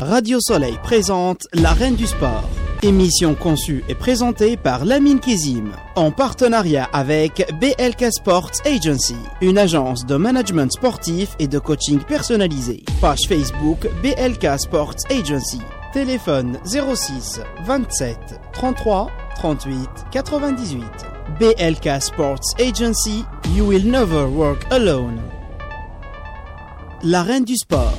Radio Soleil présente La Reine du Sport. Émission conçue et présentée par Lamine Kizim, en partenariat avec BLK Sports Agency, une agence de management sportif et de coaching personnalisé. Page Facebook BLK Sports Agency. Téléphone 06 27 33 38 98. BLK Sports Agency, you will never work alone. La reine du sport.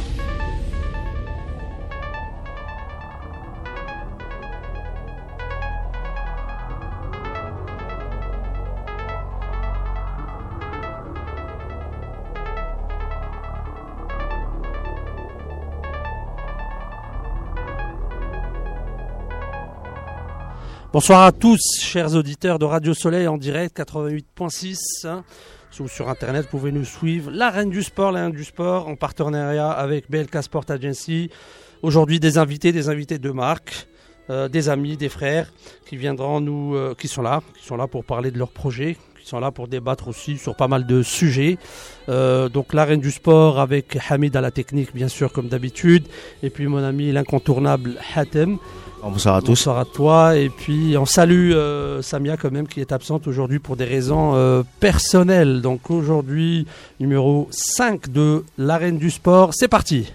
Bonsoir à tous, chers auditeurs de Radio Soleil en direct 88.6. Hein. Sur Internet, vous pouvez nous suivre. La Reine du Sport, la Reine du Sport, en partenariat avec BLK Sport Agency. Aujourd'hui, des invités, des invités de marque, euh, des amis, des frères qui viendront nous, euh, qui sont là, qui sont là pour parler de leurs projets, qui sont là pour débattre aussi sur pas mal de sujets. Euh, donc la reine du sport avec Hamid à la technique, bien sûr, comme d'habitude. Et puis mon ami l'incontournable Hatem. Bonsoir à tous. Bonsoir à toi. Et puis on salue euh, Samia quand même qui est absente aujourd'hui pour des raisons euh, personnelles. Donc aujourd'hui, numéro 5 de l'arène du sport. C'est parti.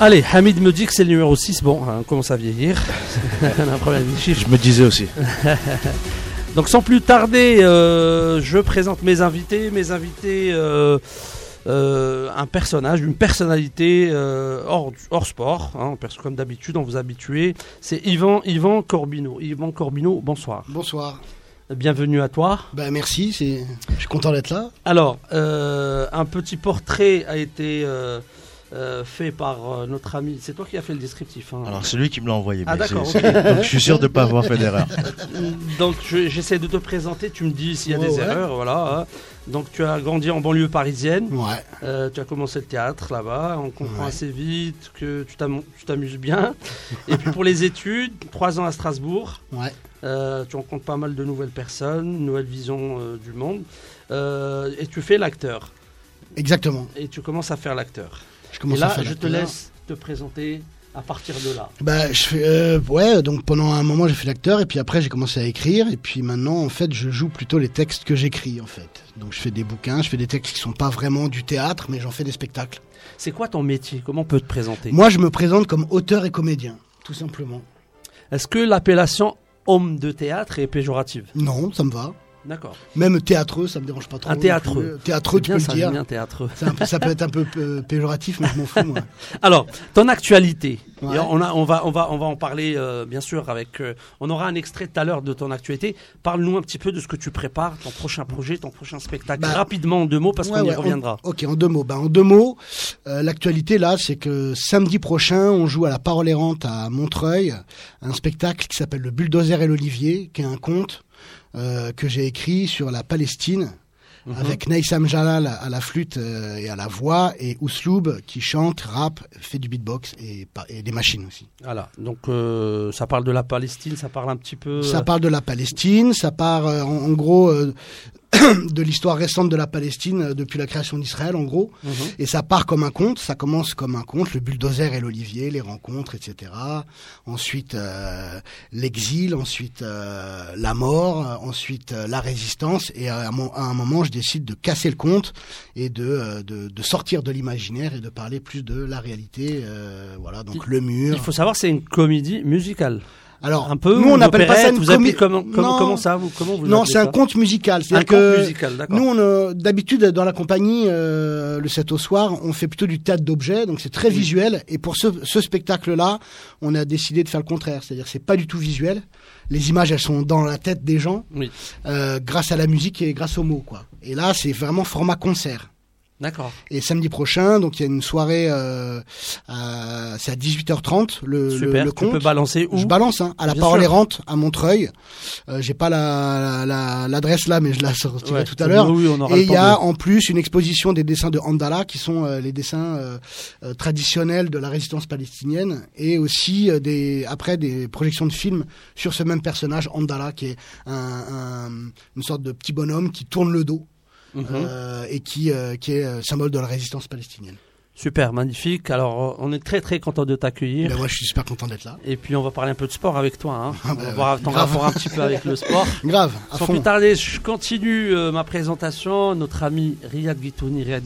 Allez, Hamid me dit que c'est le numéro 6. Bon, on commence à vieillir. on a un problème de chiffre. Je me disais aussi. Donc sans plus tarder, euh, je présente mes invités. Mes invités, euh, euh, un personnage, une personnalité euh, hors, hors sport, hein, perso- comme d'habitude, on vous a habitué. C'est Yvan, Yvan Corbino. Yvan Corbino, bonsoir. Bonsoir. Bienvenue à toi. Ben merci, c'est... je suis content d'être là. Alors, euh, un petit portrait a été euh, fait par euh, notre ami. C'est toi qui as fait le descriptif. hein. Alors, c'est lui qui me l'a envoyé. Ah, d'accord, c'est- ok. c'est- Donc, je suis sûr de ne pas avoir fait d'erreur. Donc je- j'essaie de te présenter, tu me dis s'il y a des ouais. erreurs, voilà. hein. Donc tu as grandi en banlieue parisienne, Ouais. euh, tu as commencé le théâtre là-bas, on comprend Ouais. assez vite que tu t'am- tu t'amuses bien. Et puis pour les études, trois ans à Strasbourg, Ouais. euh, tu rencontres pas mal de nouvelles personnes, une nouvelle vision euh, du monde, euh, et tu fais l'acteur, Exactement. et tu commences à faire l'acteur. Je Et à là, faire je te laisse te présenter à partir de là. Bah, je fais, euh, ouais, donc pendant un moment j'ai fait l'acteur et puis après j'ai commencé à écrire et puis maintenant en fait je joue plutôt les textes que j'écris en fait. Donc je fais des bouquins, je fais des textes qui sont pas vraiment du théâtre mais j'en fais des spectacles. C'est quoi ton métier? Comment on peut te présenter? Moi je me présente comme auteur et comédien, tout simplement. Est-ce que l'appellation homme de théâtre est péjorative? Non, ça me va. D'accord. Même théâtreux, ça me dérange pas trop. Un théâtreux. Théâtreux, tu bien peux ça, le dire. bien théâtreux. C'est un peu- ça peut être un peu euh, péjoratif mais je m'en fous moi. Alors, ton actualité. Ouais. On, a, on, va, on, va, on va en parler, euh, bien sûr, avec. euh, on aura un extrait tout à l'heure de ton actualité. Parle-nous un petit peu de ce que tu prépares, ton prochain projet, ton prochain spectacle. Bah, Rapidement, en deux mots, parce Ouais, qu'on y ouais, en- reviendra. ok, en deux mots. Ben, en deux mots, euh, l'actualité là, c'est que samedi prochain, on joue à la Parole errante à Montreuil, un spectacle qui s'appelle Le Bulldozer et l'Olivier, qui est un conte que j'ai écrit sur la Palestine. Mhm. Avec Naïsam Jalal à la flûte euh, et à la voix et Ousloub qui chante, rappe, fait du beatbox et, des machines aussi. Voilà. Donc, euh, ça parle de la Palestine, ça parle un petit peu. Ça parle de la Palestine, ça part euh, en, en gros euh, de l'histoire récente de la Palestine euh, depuis la création d'Israël en gros. Mhm. Et ça part comme un conte, ça commence comme un conte, le bulldozer et l'olivier, les rencontres, etc. Ensuite euh, l'exil, ensuite euh, la mort, ensuite euh, la résistance. Et à un, mo- à un moment, je décide de casser le conte et de, de, de sortir de l'imaginaire et de parler plus de la réalité. voilà, donc le mur. Il faut savoir, c'est une comédie musicale. Alors, un peu. nous on n'appelle pas ça une comédie. comment, comment, Non. comment ça vous, comment vous Non, c'est un conte musical. Un C'est-à-dire conte que musical, d'accord. Nous, on, euh, d'habitude, dans la compagnie, euh, le 7 au soir, on fait plutôt du théâtre d'objets, donc c'est très visuel. Et pour ce, ce spectacle-là, on a décidé de faire le contraire, c'est-à-dire c'est pas du tout visuel. Les images, elles sont dans la tête des gens, Oui. euh, grâce à la musique et grâce aux mots, quoi. Et là, c'est vraiment format concert. D'accord. Et samedi prochain, donc il y a une soirée, euh, c'est à 18h30 le, le, Super. le tu peux compte. balancer où? Je balance hein, à la Bien parole sûr. errante à Montreuil. Euh, J'ai pas la la- l'adresse là, mais je la sortirai Ouais, tout à l'heure. Oui, Et le il y a de- en plus une exposition des dessins de Handala, qui sont euh, les dessins euh, euh, traditionnels de la résistance palestinienne, et aussi euh, des après des projections de films sur ce même personnage Handala, qui est un, un- une sorte de petit bonhomme qui tourne le dos Euh, et qui euh, qui est euh, symbole de la résistance palestinienne. Super, magnifique. Alors, on est très très content de t'accueillir. Ben, moi, je suis super content d'être là. Et puis, on va parler un peu de sport avec toi. Hein. Ah on va ouais. voir ton Grave. rapport un petit peu avec le sport. Grave, à Sans fond. plus tarder, je continue euh, ma présentation. Notre ami Riyad Guitouni, Riyad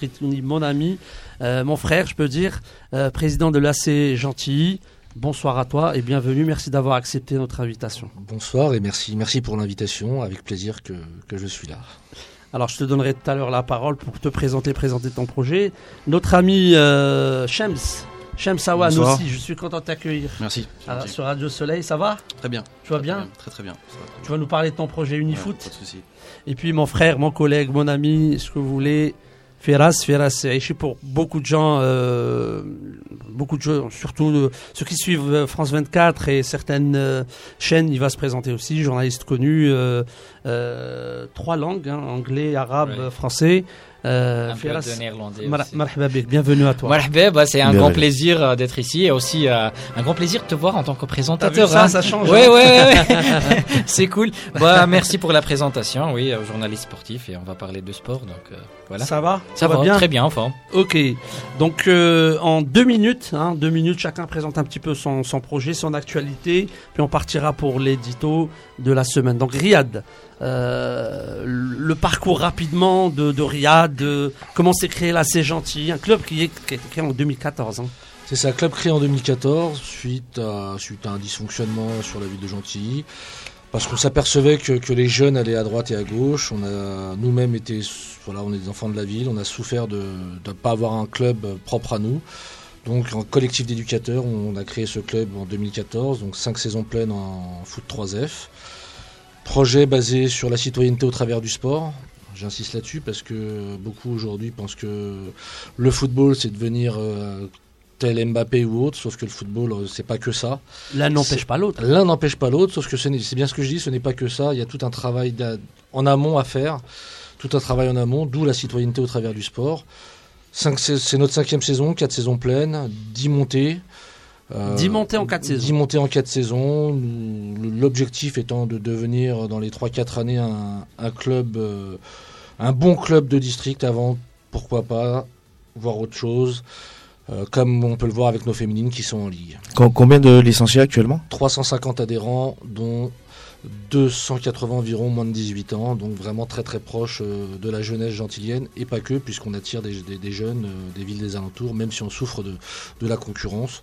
Guitouni, mon ami, euh, mon frère, je peux dire, euh, président de l'AC Gentilly. Bonsoir à toi et bienvenue. Merci d'avoir accepté notre invitation. Bonsoir et merci, merci pour l'invitation. Avec plaisir que, que je suis là. Alors, je te donnerai tout à l'heure la parole pour te présenter, présenter ton projet. Notre ami euh, Shems, Shems Awan Bonsoir. aussi, je suis content de t'accueillir Merci. Ah, sur Radio Soleil. Ça va? Très bien. Tu vas bien? Très très bien. Ça va très Tu bien. vas nous parler de ton projet Ouais, Unifoot? Pas de souci. Et puis mon frère, mon collègue, mon ami, ce que vous voulez, Ferras, Ferras, c'est Aïchi pour beaucoup de gens, euh, beaucoup de gens, surtout euh, ceux qui suivent euh, France 24 et certaines euh, chaînes, il va se présenter aussi, journaliste connu, euh, euh, trois langues, hein, anglais, arabe, Ouais. français. Euh, aussi. marhaba bienvenue à toi. Marhaba, bah, c'est un Bienvenue. grand plaisir euh, d'être ici et aussi euh, un grand plaisir de te voir en tant que vu présentateur. ça, hein. ça change. Ouais, hein ouais, c'est cool. Bah, merci pour la présentation. Oui, euh, journaliste sportif et on va parler de sport. Donc euh, voilà. Ça va? Ça va, bien? très bien, en forme. Ok, donc en deux minutes, hein, deux minutes, chacun présente un petit peu son, son projet, son actualité, puis on partira pour l'édito de la semaine. Donc Riyad, euh, le parcours rapidement de, de Riyad, de comment s'est créé là, c'est gentil, un club qui, est, créé en 2014. hein. C'est ça, club créé en 2014 suite à, suite à un dysfonctionnement sur la ville de Gentilly. Parce qu'on s'apercevait que, les jeunes allaient à droite et à gauche. On a nous-mêmes été, voilà, on est des enfants de la ville. On a souffert de ne pas avoir un club propre à nous. Donc, en collectif d'éducateurs, on a créé ce club en 2014. Donc, cinq saisons pleines en foot 3F. Projet basé sur la citoyenneté au travers du sport. J'insiste là-dessus parce que beaucoup aujourd'hui pensent que le football, c'est devenir euh, tel Mbappé ou autre, sauf que le football, euh, c'est pas que ça. L'un n'empêche pas l'autre. L'un n'empêche pas l'autre, sauf que ce c'est bien ce que je dis, ce n'est pas que ça. Il y a tout un travail en amont à faire, tout un travail en amont, d'où la citoyenneté au travers du sport. C'est notre cinquième saison, quatre saisons pleines, dix montées. Euh, 10 montées en quatre saisons. 10 montées en quatre saisons. Nous- L'objectif étant de devenir dans les 3-4 années un, un club, euh, un bon club de district avant, pourquoi pas, voir autre chose. euh, comme on peut le voir avec nos féminines qui sont en ligue. Com- Combien de licenciés actuellement? 350 adhérents, dont 280 environ moins de 18 ans, donc vraiment très très proche euh, de la jeunesse gentilienne, et pas que, puisqu'on attire des, des- des jeunes euh, des villes des alentours, même si on souffre de, de la concurrence.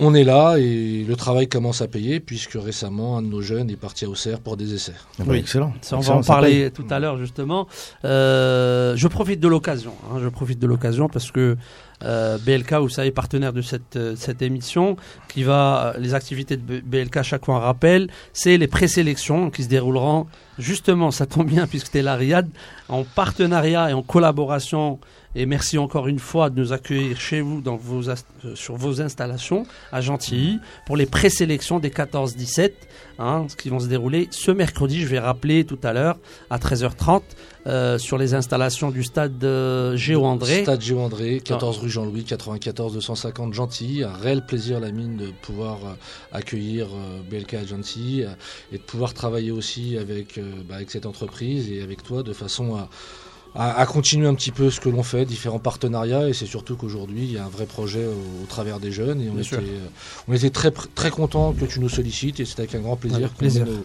On est là et le travail commence à payer, puisque récemment, un de nos jeunes est parti à Auxerre pour des essais. Ah bah, Oui. Excellent. Ça, on va en parler tout à l'heure justement. Euh, je profite de l'occasion. hein, je profite de l'occasion parce que euh, BLK, vous savez, partenaire de cette, euh, cette émission, qui va les activités de B- BLK chaque fois un rappel, c'est les présélections qui se dérouleront justement, ça tombe bien puisque tu es Riyad, en partenariat et en collaboration. Et merci encore une fois de nous accueillir chez vous dans vos euh, sur vos installations à Gentilly pour les présélections des 14-17 hein, qui vont se dérouler ce mercredi. Je vais rappeler tout à l'heure à 13h30 euh, sur les installations du stade euh, Géo André. Stade Géo André, 14 rue Jean-Louis, 94 250 Gentilly. Un réel plaisir, la mine, de pouvoir euh, accueillir euh, BLK à Gentilly euh, et de pouvoir travailler aussi avec, euh, bah, avec cette entreprise et avec toi de façon à, à, à continuer un petit peu ce que l'on fait, différents partenariats. Et c'est surtout qu'aujourd'hui, il y a un vrai projet au, au travers des jeunes. Et on Bien était, sûr. euh, on était très, très contents que tu nous sollicites et c'est avec un grand plaisir qu'on plaisir. met nos,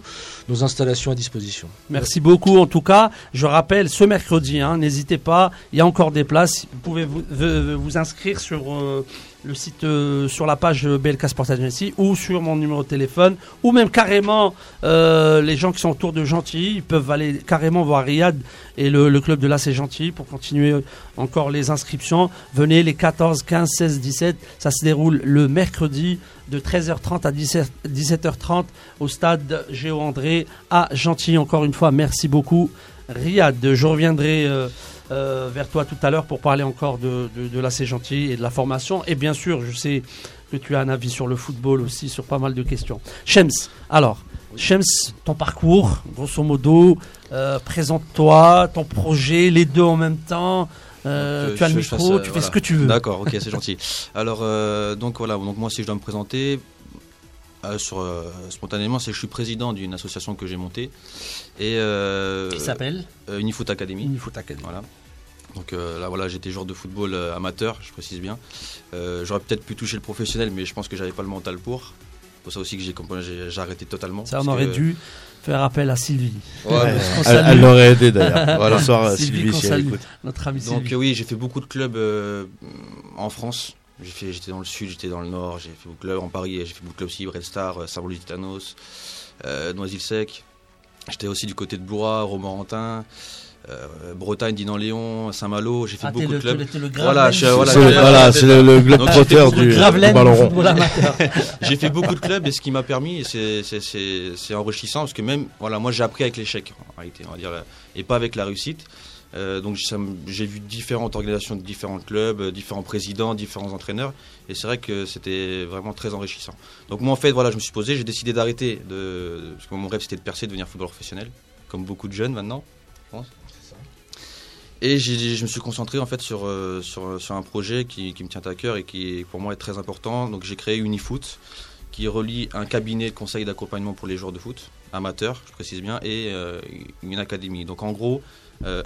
nos installations à disposition. Merci beaucoup en tout cas. Je rappelle ce mercredi, hein, n'hésitez pas, il y a encore des places. Vous pouvez vous, vous- vous inscrire sur euh, le site, euh, sur la page BLK Sport Agency ou sur mon numéro de téléphone ou même carrément euh, les gens qui sont autour de Gentilly, peuvent aller carrément voir Riyad et le, club de l'AC Gentilly pour continuer encore les inscriptions. Venez les 14, 15, 16, 17. Ça se déroule le mercredi de 13h30 à 17, 17h30 au stade Géo André à Gentilly. Encore une fois, merci beaucoup. Riyad, je reviendrai euh, euh, vers toi tout à l'heure pour parler encore de, de, de l'AC Gentil et de la formation. Et bien sûr, je sais que tu as un avis sur le football aussi, sur pas mal de questions. Shems, alors, Shems, ton parcours, grosso modo, euh, présente-toi, ton projet, les deux en même temps. Euh, Donc, tu as le micro, fasse, tu fais voilà. ce que tu veux. D'accord, ok, c'est gentil. Alors, euh, donc voilà, donc moi, si je dois me présenter, euh, sur, euh, spontanément, c'est que je suis président d'une association que j'ai montée. Et, euh, Qui s'appelle euh, Unifoot Academy. Unifoot Academy. Voilà. Donc euh, là, voilà, j'étais joueur de football amateur, je précise bien. Euh, J'aurais peut-être pu toucher le professionnel, mais je pense que j'avais pas le mental pour. C'est pour ça aussi que j'ai arrêté totalement. Ça, on aurait que- dû faire appel à Sylvie. Ouais, Ouais, elle elle l'aurait aidé d'ailleurs. Voilà. Bonsoir euh, Sylvie, Sylvie, si elle écoute. Notre ami Donc Sylvie. oui, j'ai fait beaucoup de clubs euh, en France. J'ai fait- J'étais dans le sud, j'étais dans le nord, j'ai fait beaucoup de clubs en Paris, j'ai fait beaucoup de clubs aussi, Red Star, euh, Saint-Paul-Titanos, euh, Noisy-le-Sec. J'étais aussi du côté de Blois, Romorantin, euh, Bretagne, Dinan-Léon, Saint-Malo. J'ai fait Ah, beaucoup le, de clubs. le- le Voilà, C'est voilà, le, fait trotteur beaucoup de du, du ballon rond. J'ai fait beaucoup de clubs et ce qui m'a permis, et c'est- enrichissant parce que même, voilà, moi j'ai appris avec l'échec en réalité, on va dire, et pas avec la réussite. Euh, donc j'ai vu différentes organisations de différents clubs, euh, différents présidents, différents entraîneurs, et c'est vrai que c'était vraiment très enrichissant. Donc moi en fait, voilà, je me suis posé, j'ai décidé d'arrêter, parce que mon rêve c'était de percer, de devenir footballeur professionnel, comme beaucoup de jeunes maintenant, je pense. Et je me suis concentré en fait sur, euh, sur, un projet qui, me tient à cœur et qui pour moi est très important. Donc j'ai créé Unifoot, qui relie un cabinet de conseil d'accompagnement pour les joueurs de foot, amateurs, je précise bien, et une académie. Donc en gros,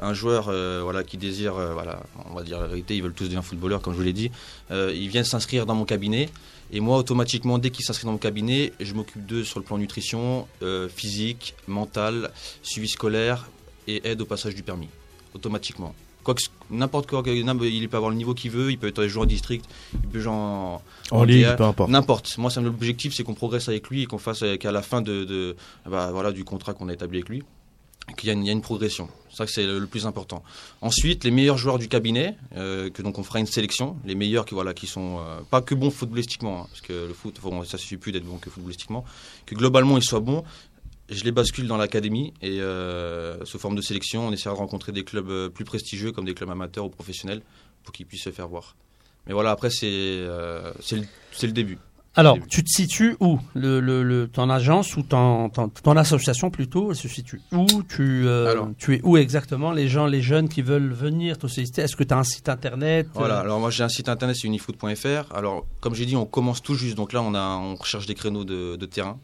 un joueur euh, voilà, qui désire, euh, voilà, on va dire la vérité, ils veulent tous devenir footballeurs, comme je vous l'ai dit, euh, ils viennent s'inscrire dans mon cabinet. Et moi, automatiquement, dès qu'ils s'inscrivent dans mon cabinet, je m'occupe d'eux sur le plan nutrition, euh, physique, mental, suivi scolaire et aide au passage du permis. Automatiquement. Quoi que ce- n'importe quoi, il peut avoir le niveau qu'il veut, il peut être joueur en district, il peut jouer en, En ligue, euh, peu importe. N'importe. Moi, c'est l'objectif, c'est qu'on progresse avec lui et qu'on fasse euh, qu'à la fin de, de- bah, voilà, du contrat qu'on a établi avec lui, qu'il y, a une- progression. Ça c'est le, plus important. Ensuite, les meilleurs joueurs du cabinet, euh, que donc on fera une sélection, les meilleurs qui voilà, qui sont euh, pas que bons footballistiquement, hein, parce que le foot, faut- ça suffit plus d'être bon que footballistiquement, que globalement ils soient bons. Je les bascule dans l'académie et euh, sous forme de sélection, on essaiera de rencontrer des clubs plus prestigieux comme des clubs amateurs ou professionnels pour qu'ils puissent se faire voir. Mais voilà, après c'est le début. Alors, tu te situes où le, le, le- Ton agence ou ton, ton, ton association plutôt, elle se situe où? Tu, euh, Alors. tu es où exactement? Les gens, les jeunes qui veulent venir te solliciter, est-ce que tu as un site internet? Voilà, euh, alors moi j'ai un site internet, c'est unifoot.fr. Alors, comme j'ai dit, on commence tout juste, donc là on, a, on recherche des créneaux de, de terrain.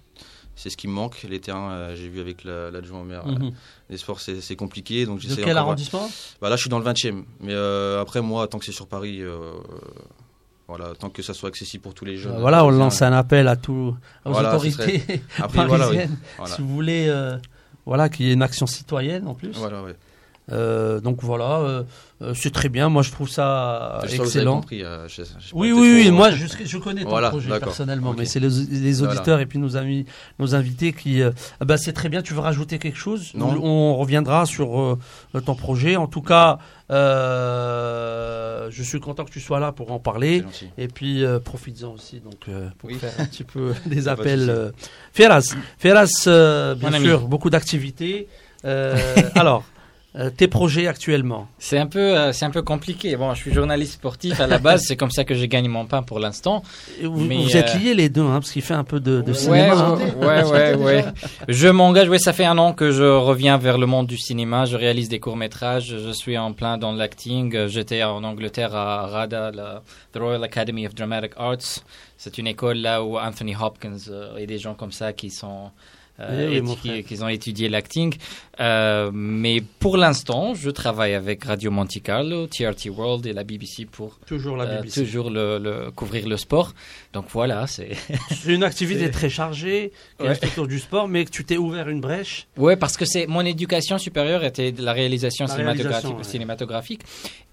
C'est ce qui me manque. Les terrains, euh, j'ai vu avec la- l'adjoint au maire, euh, mhm. les sports c'est compliqué. Donc De quel arrondissement? bah, Là je suis dans le 20 e Mais après, moi, tant que c'est sur Paris, voilà, tant que ça soit accessible pour tous les jeunes. Voilà, on lance un appel à tous aux Voilà, autorités Après, voilà, oui. parisiennes. Voilà. Si vous voulez, euh, voilà, qu'il y ait une action citoyenne en plus. Voilà, ouais. Euh, donc voilà, euh, euh, c'est très bien. Moi, je trouve ça excellent. compris, euh, je- je- j'ai pas Oui, oui, oui. trop- Moi, je, je connais ton Voilà, projet personnellement, mais c'est les, les Voilà. auditeurs et puis nos amis, nos invités qui. euh, ah bah, c'est très bien. Tu veux rajouter quelque chose? Non. On reviendra sur euh, ton projet. En tout cas, euh, je suis content que tu sois là pour en parler. Et puis, euh, profites-en aussi donc, euh, pour Oui. faire un petit peu des appels. Ferraz euh, bien Mon ami. sûr, beaucoup d'activités. Euh, alors, euh, tes projets actuellement C'est un peu, euh, c'est un peu compliqué. Bon, je suis journaliste sportif à la base, c'est comme ça que j'ai gagné mon pain pour l'instant. Vous, Mais, vous êtes euh, liés les deux, hein, parce qu'il fait un peu de, de Ouais, cinéma. ouais, ouais, ouais, ouais. Je m'engage. Oui, ça fait un an que je reviens vers le monde du cinéma. Je réalise des courts métrages. Je suis en plein dans l'acting. J'étais en Angleterre à RADA, la the Royal Academy of Dramatic Arts. C'est une école là où Anthony Hopkins et des gens comme ça qui sont euh, Eh oui, mon étu- frère. qui, qui ont étudié l'acting. Euh, mais pour l'instant, je travaille avec Radio Monte Carlo, TRT World et la BBC pour Toujours la euh, BBC. toujours le, le- couvrir le sport. Donc voilà, c'est. Une activité très chargée, qui Ouais. est autour du sport, mais que tu t'es ouvert une brèche. Ouais, parce que c'est mon éducation supérieure était de la réalisation La cinématographique, réalisation, ouais. cinématographique.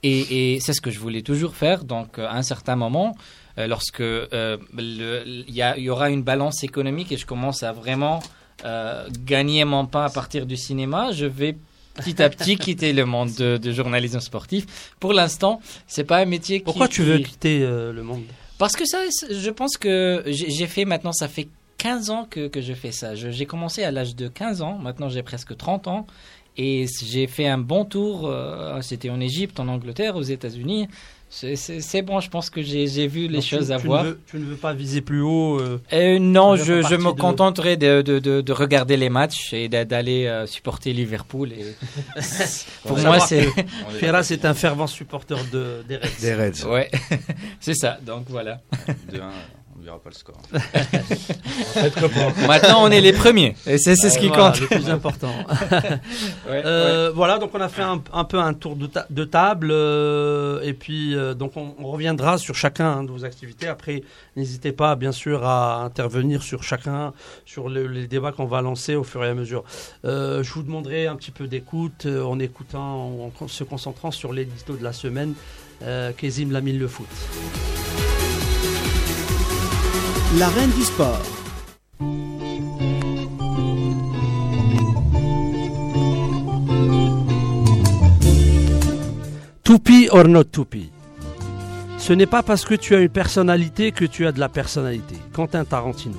et, et c'est ce que je voulais toujours faire. Donc, euh, à un certain moment, euh, lorsque euh, il y, aura une balance économique et je commence à vraiment euh, gagner mon pain à partir du cinéma, je vais petit à petit quitter le monde de, de journalisme sportif. Pour l'instant, c'est pas un métier qui. Pourquoi tu veux qui- quitter euh, le monde? Parce que ça, je pense que j'ai fait maintenant, ça fait 15 ans que, que je fais ça. J'ai commencé à l'âge de 15 ans, maintenant j'ai presque 30 ans. Et j'ai fait un bon tour. euh, C'était en Égypte, en Angleterre, aux États-Unis. C'est- C'est c'est bon, je pense que j'ai vu les Donc, tu- choses à tu voir. Ne veux, tu ne veux pas viser plus haut euh, Euh, non, je, me de- contenterai de, de, de, de regarder les matchs et d'a- d'aller euh, supporter Liverpool. Et... Pour moi, c'est. On est- Ferras est un fervent supporter de, des Reds. Des Reds. Ouais, c'est ça. Donc voilà. Verra pas le score. Maintenant, on est les premiers. Et c'est ce qui Voilà, compte. le plus important. Ouais, Euh, Voilà, donc on a fait un, un peu un tour de, ta- de table euh, et puis euh, donc on, on reviendra sur chacun hein, de vos activités. Après, n'hésitez pas bien sûr à intervenir sur chacun, sur le- les débats qu'on va lancer au fur et à mesure. Euh, je vous demanderai un petit peu d'écoute euh, en écoutant, en, en se concentrant sur l'édito de la semaine. Euh, Kezim Lamine le foot. La reine du sport. Toupie or not toupie. Ce n'est pas parce que tu as une personnalité que tu as de la personnalité. Quentin Tarantino.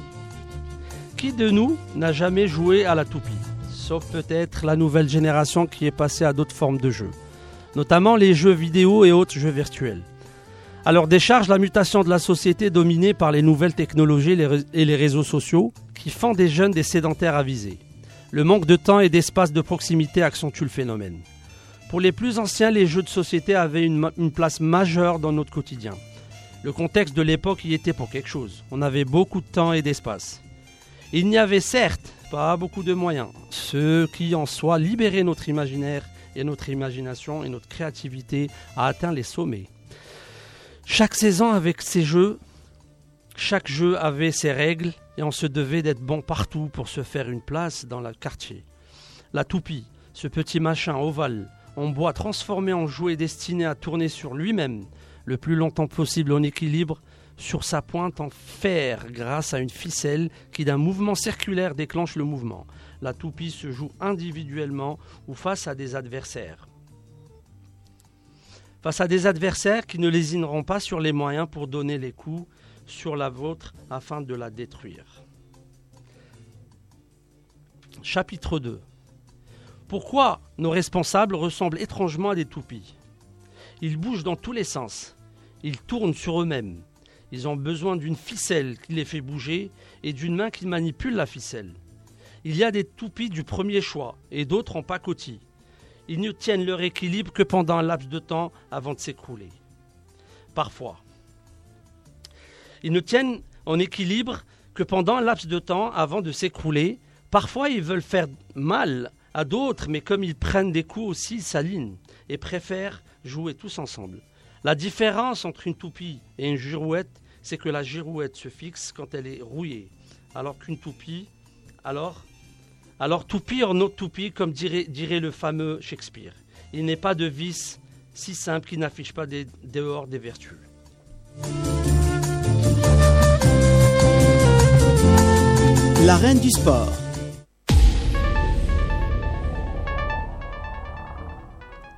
Qui de nous n'a jamais joué à la toupie Sauf peut-être la nouvelle génération qui est passée à d'autres formes de jeux. Notamment les jeux vidéo et autres jeux virtuels. À leur décharge, la mutation de la société dominée par les nouvelles technologies et les réseaux sociaux qui font des jeunes des sédentaires avisés. Le manque de temps et d'espace de proximité accentue le phénomène. Pour les plus anciens, les jeux de société avaient une place majeure dans notre quotidien. Le contexte de l'époque y était pour quelque chose. On avait beaucoup de temps et d'espace. Il n'y avait certes pas beaucoup de moyens, ce qui en soi libérait notre imaginaire et notre imagination et notre créativité a atteint les sommets. Chaque saison avec ses jeux, chaque jeu avait ses règles et on se devait d'être bon partout pour se faire une place dans le quartier. La toupie, ce petit machin ovale en bois transformé en jouet destiné à tourner sur lui-même le plus longtemps possible en équilibre sur sa pointe en fer grâce à une ficelle qui d'un mouvement circulaire déclenche le mouvement. La toupie se joue individuellement ou face à des adversaires. Face à des adversaires qui ne lésineront pas sur les moyens pour donner les coups sur la vôtre afin de la détruire. Chapitre 2 pourquoi nos responsables ressemblent étrangement à des toupies? Ils bougent dans tous les sens. Ils tournent sur eux-mêmes. Ils ont besoin d'une ficelle qui les fait bouger et d'une main qui manipule la ficelle. Il y a des toupies du premier choix et d'autres en pacotille. Ils ne tiennent leur équilibre que pendant un laps de temps avant de s'écrouler. Parfois. Ils ne tiennent en équilibre que pendant un laps de temps avant de s'écrouler. Parfois, ils veulent faire mal à d'autres, mais comme ils prennent des coups aussi, ils s'alignent et préfèrent jouer tous ensemble. La différence entre une toupie et une girouette, c'est que la girouette se fixe quand elle est rouillée, alors qu'une toupie, alors, alors toupie or not toupie, comme dirait, dirait le fameux Shakespeare. Il n'est pas de vice si simple qui n'affiche pas des, dehors des vertus. La reine du sport.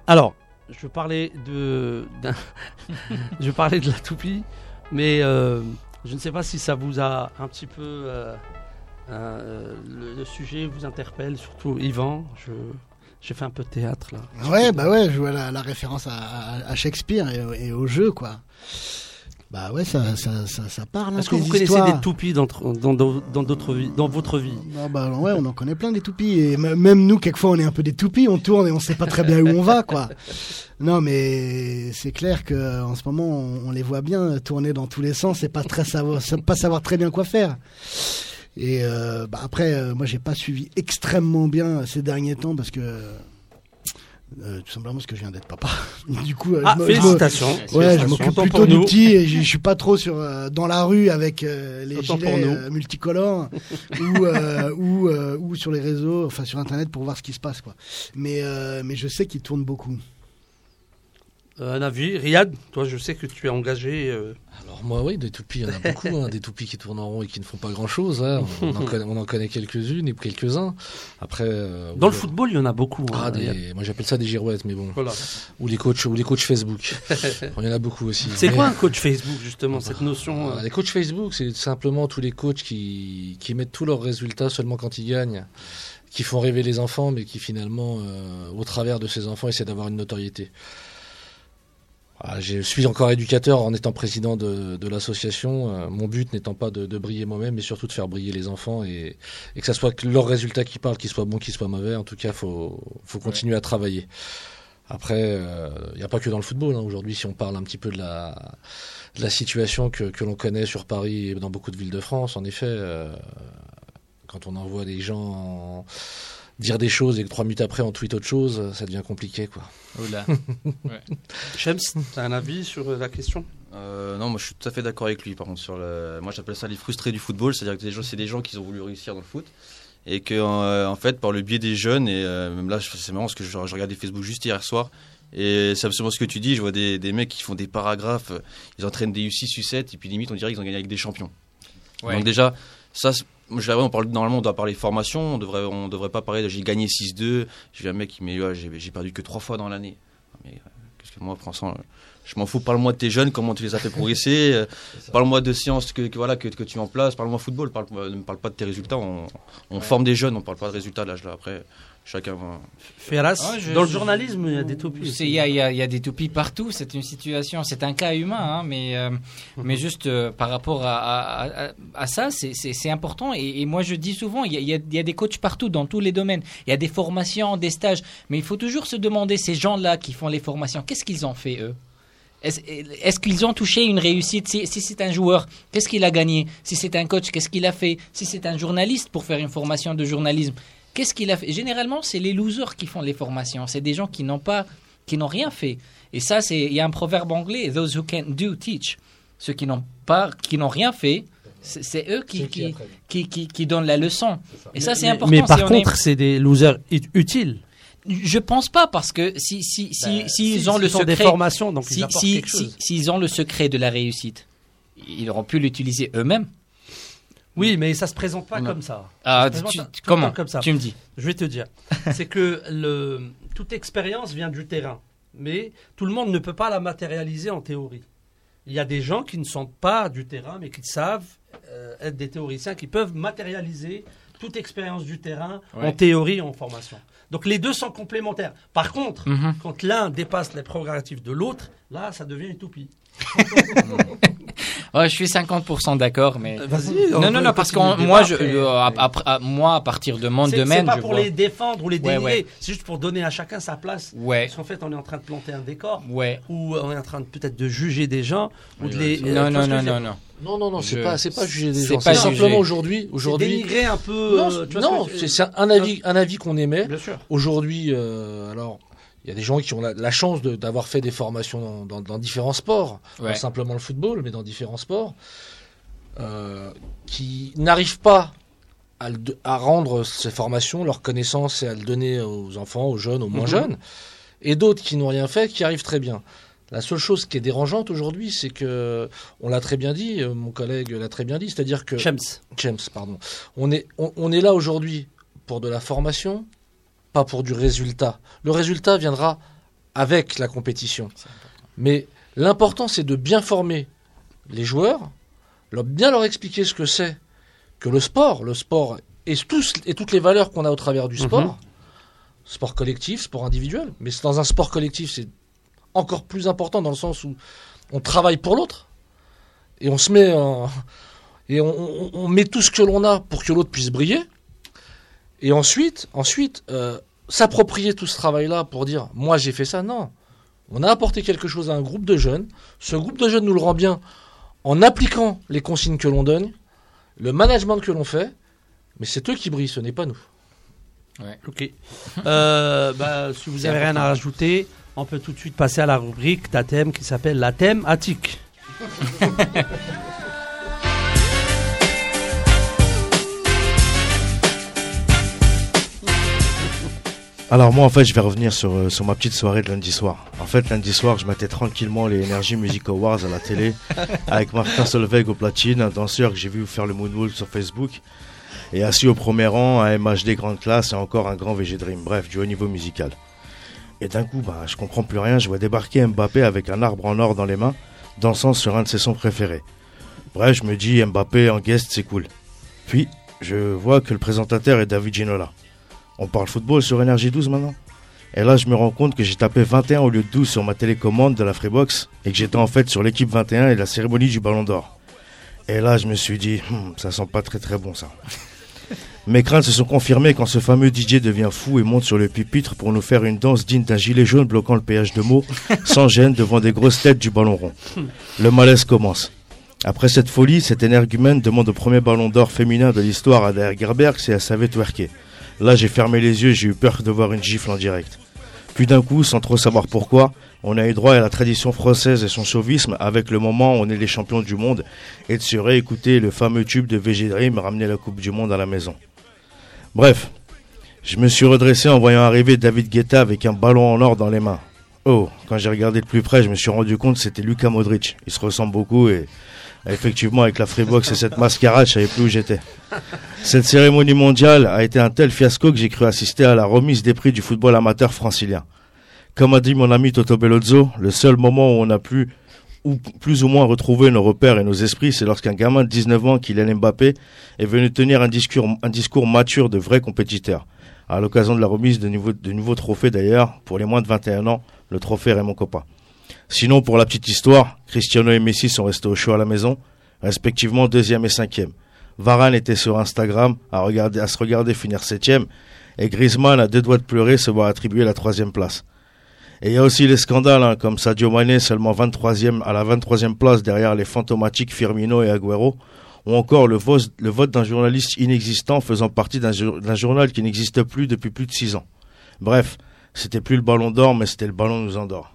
Alors, je parlais de, je parlais de la toupie, mais euh, je ne sais pas si ça vous a un petit peu euh, euh, le, le sujet vous interpelle, surtout Yvan. Je, j'ai fait un peu de théâtre là. Ouais, bah ouais, je vois la, la référence à, à- à Shakespeare et, au- et au jeu, quoi. Bah ouais, ça, ça, ça, ça parle. hein, Est-ce que vous connaissez des toupies dans, dans, dans, dans d'autres vies, dans votre vie? Ah bah ouais, on en connaît plein des toupies. Et même nous, quelquefois, on est un peu des toupies. On tourne et on sait pas très bien où on va, quoi. Non, mais c'est clair que en ce moment, on, on les voit bien tourner dans tous les sens et pas très savoir, pas savoir très bien quoi faire. Et euh, bah après, euh, moi, j'ai pas suivi extrêmement bien ces derniers temps parce que euh, tout simplement parce que je viens d'être papa. du coup, euh, Ah, je me- je félicitations. Ouais, je Félicitations. m'occupe plutôt du petit et je je suis pas trop sur dans la rue avec les Autant gilets multicolores ou ou ou sur les réseaux, enfin sur internet pour voir ce qui se passe quoi. Mais mais je sais qu'il tourne beaucoup. Euh, un avis, Riyad, toi, je sais que tu es engagé. euh, Alors moi oui, des toupies, il y en a beaucoup, hein, des toupies qui tournent en rond et qui ne font pas grand-chose. hein. On, en connaît, on en connaît quelques-unes et quelques-uns. Après, euh, Dans le football, il y en a beaucoup. ah, hein, des- Riyad. moi j'appelle ça des girouettes, mais bon. Voilà. Ou les coachs, ou les coachs Facebook. il y en a beaucoup aussi. C'est Mais- quoi un coach Facebook, justement, cette notion Ah, euh, Les coachs Facebook, c'est simplement tous les coachs qui, qui mettent tous leurs résultats seulement quand ils gagnent, qui font rêver les enfants, mais qui finalement, euh, au travers de ces enfants, essaient d'avoir une notoriété. Ah, je suis encore éducateur en étant président de, de l'association. Euh, mon but n'étant pas de, de briller moi-même, mais surtout de faire briller les enfants et, et que ça soit que leurs résultats qui parlent, qu'ils soient bons, qu'ils soient mauvais. En tout cas, faut faut continuer à travailler. Après, il n'y a pas que dans le football. Hein. Aujourd'hui, si on parle un petit peu de la de la situation que, que l'on connaît sur Paris et dans beaucoup de villes de France, en effet, euh, quand on envoie des gens dire des choses et que trois minutes après on tweet autre chose, ça devient compliqué, quoi. Oula. Shems, t'as un avis sur euh, la question? Euh, non, moi je suis tout à fait d'accord avec lui. Par contre, sur le, moi j'appelle ça les frustrés du football, c'est-à-dire que c'est des gens qui ont voulu réussir dans le foot et que euh, en fait par le biais des jeunes et euh, même là c'est marrant parce que je, je regardais Facebook juste hier soir et c'est absolument ce que tu dis. Je vois des, des mecs qui font des paragraphes, euh, ils entraînent des U6, U7 et puis limite on dirait qu'ils ont gagné avec des champions. Ouais. Donc déjà ça, je dirais, on parle normalement on doit parler formation, on devrait on devrait pas parler de j'ai gagné 6-2. J'ai un mec qui met ouais, j'ai perdu que trois fois dans l'année. Mais euh, qu'est-ce que moi François je m'en fous, parle-moi de tes jeunes, comment tu les as fait progresser, euh, parle-moi de séances que, que, voilà, que, que tu mets en place, parle-moi football, parle, euh, ne me parle pas de tes résultats, on, on forme des jeunes, on parle pas de résultats là, là après, chacun va... Ferras, Ah, je- dans le je- journalisme, il y a des topies. C'est- Il y a, il y, a, il y a des toupies partout, c'est une situation, c'est un cas humain, hein, mais, euh, mais juste euh, par rapport à, à, à- à ça, c'est- important. Et, et moi, je dis souvent, il y, a, il y a- il y a des coachs partout, dans tous les domaines. Il y a des formations, des stages, mais il faut toujours se demander, ces gens-là qui font les formations, qu'est-ce qu'ils ont fait, eux? Est-ce qu'ils ont touché une réussite Si, si c'est un joueur, qu'est-ce qu'il a gagné? Si c'est un coach, qu'est-ce qu'il a fait? Si c'est un journaliste pour faire une formation de journalisme, qu'est-ce qu'il a fait? Généralement, c'est les losers qui font les formations. C'est des gens qui n'ont pas, qui n'ont rien fait. Et ça, c'est il y a un proverbe anglais "Those who can't do teach". Ceux qui n'ont pas, qui n'ont rien fait, c'est eux qui Ceux qui qui, apprennent. qui, qui, qui donnent la leçon. Et ça, c'est important. Mais si par est- contre, c'est des losers ut- utiles. Je pense pas parce que si si si Ben, s'ils si- ont le des secret, formations, donc ils si, apportent si- quelque si- chose. s'ils ont le secret de la réussite, ils auront pu l'utiliser eux-mêmes. Oui, mais ça se présente pas comme ça. Ah, Ça tu- comment comme ça. Tu me dis. Je vais te dire. c'est que le, toute expérience vient du terrain. Mais tout le monde ne peut pas la matérialiser en théorie. Il y a des gens qui ne sont pas du terrain, mais qui savent euh, être des théoriciens, qui peuvent matérialiser toute expérience du terrain en théorie et en formation. Donc les deux sont complémentaires. Par contre, Mhm. quand l'un dépasse les prérogatives de l'autre, là, ça devient une utopie. Ouais, je suis 50% d'accord, mais Vas-y. non, non, non, parce que moi, je, euh, à, moi, à partir de mon C'est c'est domaine, pas je pour vois. les défendre ou les Ouais, ouais. c'est juste pour donner à chacun sa place. Ouais, Parce qu'en fait, on est en train de planter un décor. ouais. ou on est en train peut-être de juger des gens ou de les euh, Non, non, non, non, non. Non, non, non, c'est Je- pas, c'est pas juger des gens. C'est simplement aujourd'hui, C'est aujourd'hui. dénigrer un peu Non, euh, c'est un avis, un avis qu'on émet. bien sûr Aujourd'hui, euh, alors, il y a des gens qui ont la, la chance de- d'avoir fait des formations dans, dans- dans différents sports, Ouais. pas simplement le football, mais dans différents sports, euh, qui n'arrivent pas à, le de- à rendre ces formations, leurs connaissances et à le donner aux enfants, aux jeunes, aux moins Mhm. jeunes, et d'autres qui n'ont rien fait, qui arrivent très bien. La seule chose qui est dérangeante aujourd'hui, c'est que, on l'a très bien dit, euh, mon collègue l'a très bien dit, c'est-à-dire que James James, pardon. On est, on, on est là aujourd'hui pour de la formation, pas pour du résultat. Le résultat viendra avec la compétition. Mais l'important, c'est de bien former les joueurs, leur, bien leur expliquer ce que c'est que le sport, le sport et, tous, et toutes les valeurs qu'on a au travers du sport, Mhm. sport collectif, sport individuel. Mais dans un sport collectif, c'est encore plus important dans le sens où on travaille pour l'autre et on se met en, et on, on- on met tout ce que l'on a pour que l'autre puisse briller. Et ensuite, ensuite euh, s'approprier tout ce travail-là pour dire moi j'ai fait ça. Non, on a apporté quelque chose à un groupe de jeunes. Ce groupe de jeunes nous le rend bien en appliquant les consignes que l'on donne, le management que l'on fait. Mais c'est eux qui brillent, ce n'est pas nous. ok euh, bah, si vous C'est avez rien à rajouter on peut tout de suite passer à la rubrique thème qui s'appelle la thème attique Alors moi en fait je vais revenir sur, euh, sur ma petite soirée de lundi soir. En fait lundi soir je mettais tranquillement les Energy Music Awards à la télé avec Martin Solveig au platine, un danseur que j'ai vu faire le moonwalk sur Facebook et assis au premier rang un MHD grande classe et encore un grand VG Dream, bref du haut niveau musical. Et d'un coup bah, je comprends plus rien, je vois débarquer Mbappé avec un arbre en or dans les mains dansant sur un de ses sons préférés. Bref je me dis Mbappé en guest c'est cool. Puis je vois que le présentateur est David Ginola. On parle football sur Énergie 12 maintenant Et là, je me rends compte que j'ai tapé 21 au lieu de 12 sur ma télécommande de la Freebox et que j'étais en fait sur l'équipe 21 et la cérémonie du Ballon d'Or. Et là, je me suis dit, hmm, ça sent pas très très bon ça. Mes craintes se sont confirmées quand ce fameux DJ devient fou et monte sur le pupitre pour nous faire une danse digne d'un gilet jaune bloquant le péage de mots, sans gêne devant des grosses têtes du ballon rond. Le malaise commence. Après cette folie, cet énergumène demande au premier ballon d'or féminin de l'histoire à Der Gerberg si elle savait twerker. Là, j'ai fermé les yeux j'ai eu peur de voir une gifle en direct. Puis d'un coup, sans trop savoir pourquoi, on a eu droit à la tradition française et son chauvisme avec le moment où on est les champions du monde et de se réécouter le fameux tube de VG Dream ramener la Coupe du Monde à la maison. Bref, je me suis redressé en voyant arriver David Guetta avec un ballon en or dans les mains. Oh, quand j'ai regardé de plus près, je me suis rendu compte que c'était Luka Modric. Il se ressemble beaucoup et effectivement avec la Freebox et cette mascarade, je savais plus où j'étais. Cette cérémonie mondiale a été un tel fiasco que j'ai cru assister à la remise des prix du football amateur francilien. Comme a dit mon ami Toto Bellozzo, le seul moment où on a pu ou plus ou moins retrouvé nos repères et nos esprits, c'est lorsqu'un gamin de 19 ans, Kylian Mbappé, est venu tenir un discours, mature de vrai compétiteur. À l'occasion de la remise de, nouveaux, de trophées d'ailleurs, pour les moins de 21 ans, le trophée Raymond Coppa. Sinon, pour la petite histoire, Cristiano et Messi sont restés au show à la maison, respectivement deuxième et cinquième. Varane était sur Instagram à, regarder, à se regarder finir septième, et Griezmann a deux doigts de pleurer se voir attribuer la troisième place. Et il y a aussi les scandales, hein, comme Sadio Mané, seulement 23e, à la 23e place derrière les fantomatiques Firmino et Agüero, ou encore le vote, d'un journaliste inexistant faisant partie d'un journal qui n'existe plus depuis plus de 6 ans. Bref, c'était plus le ballon d'or, mais c'était le ballon nous endort.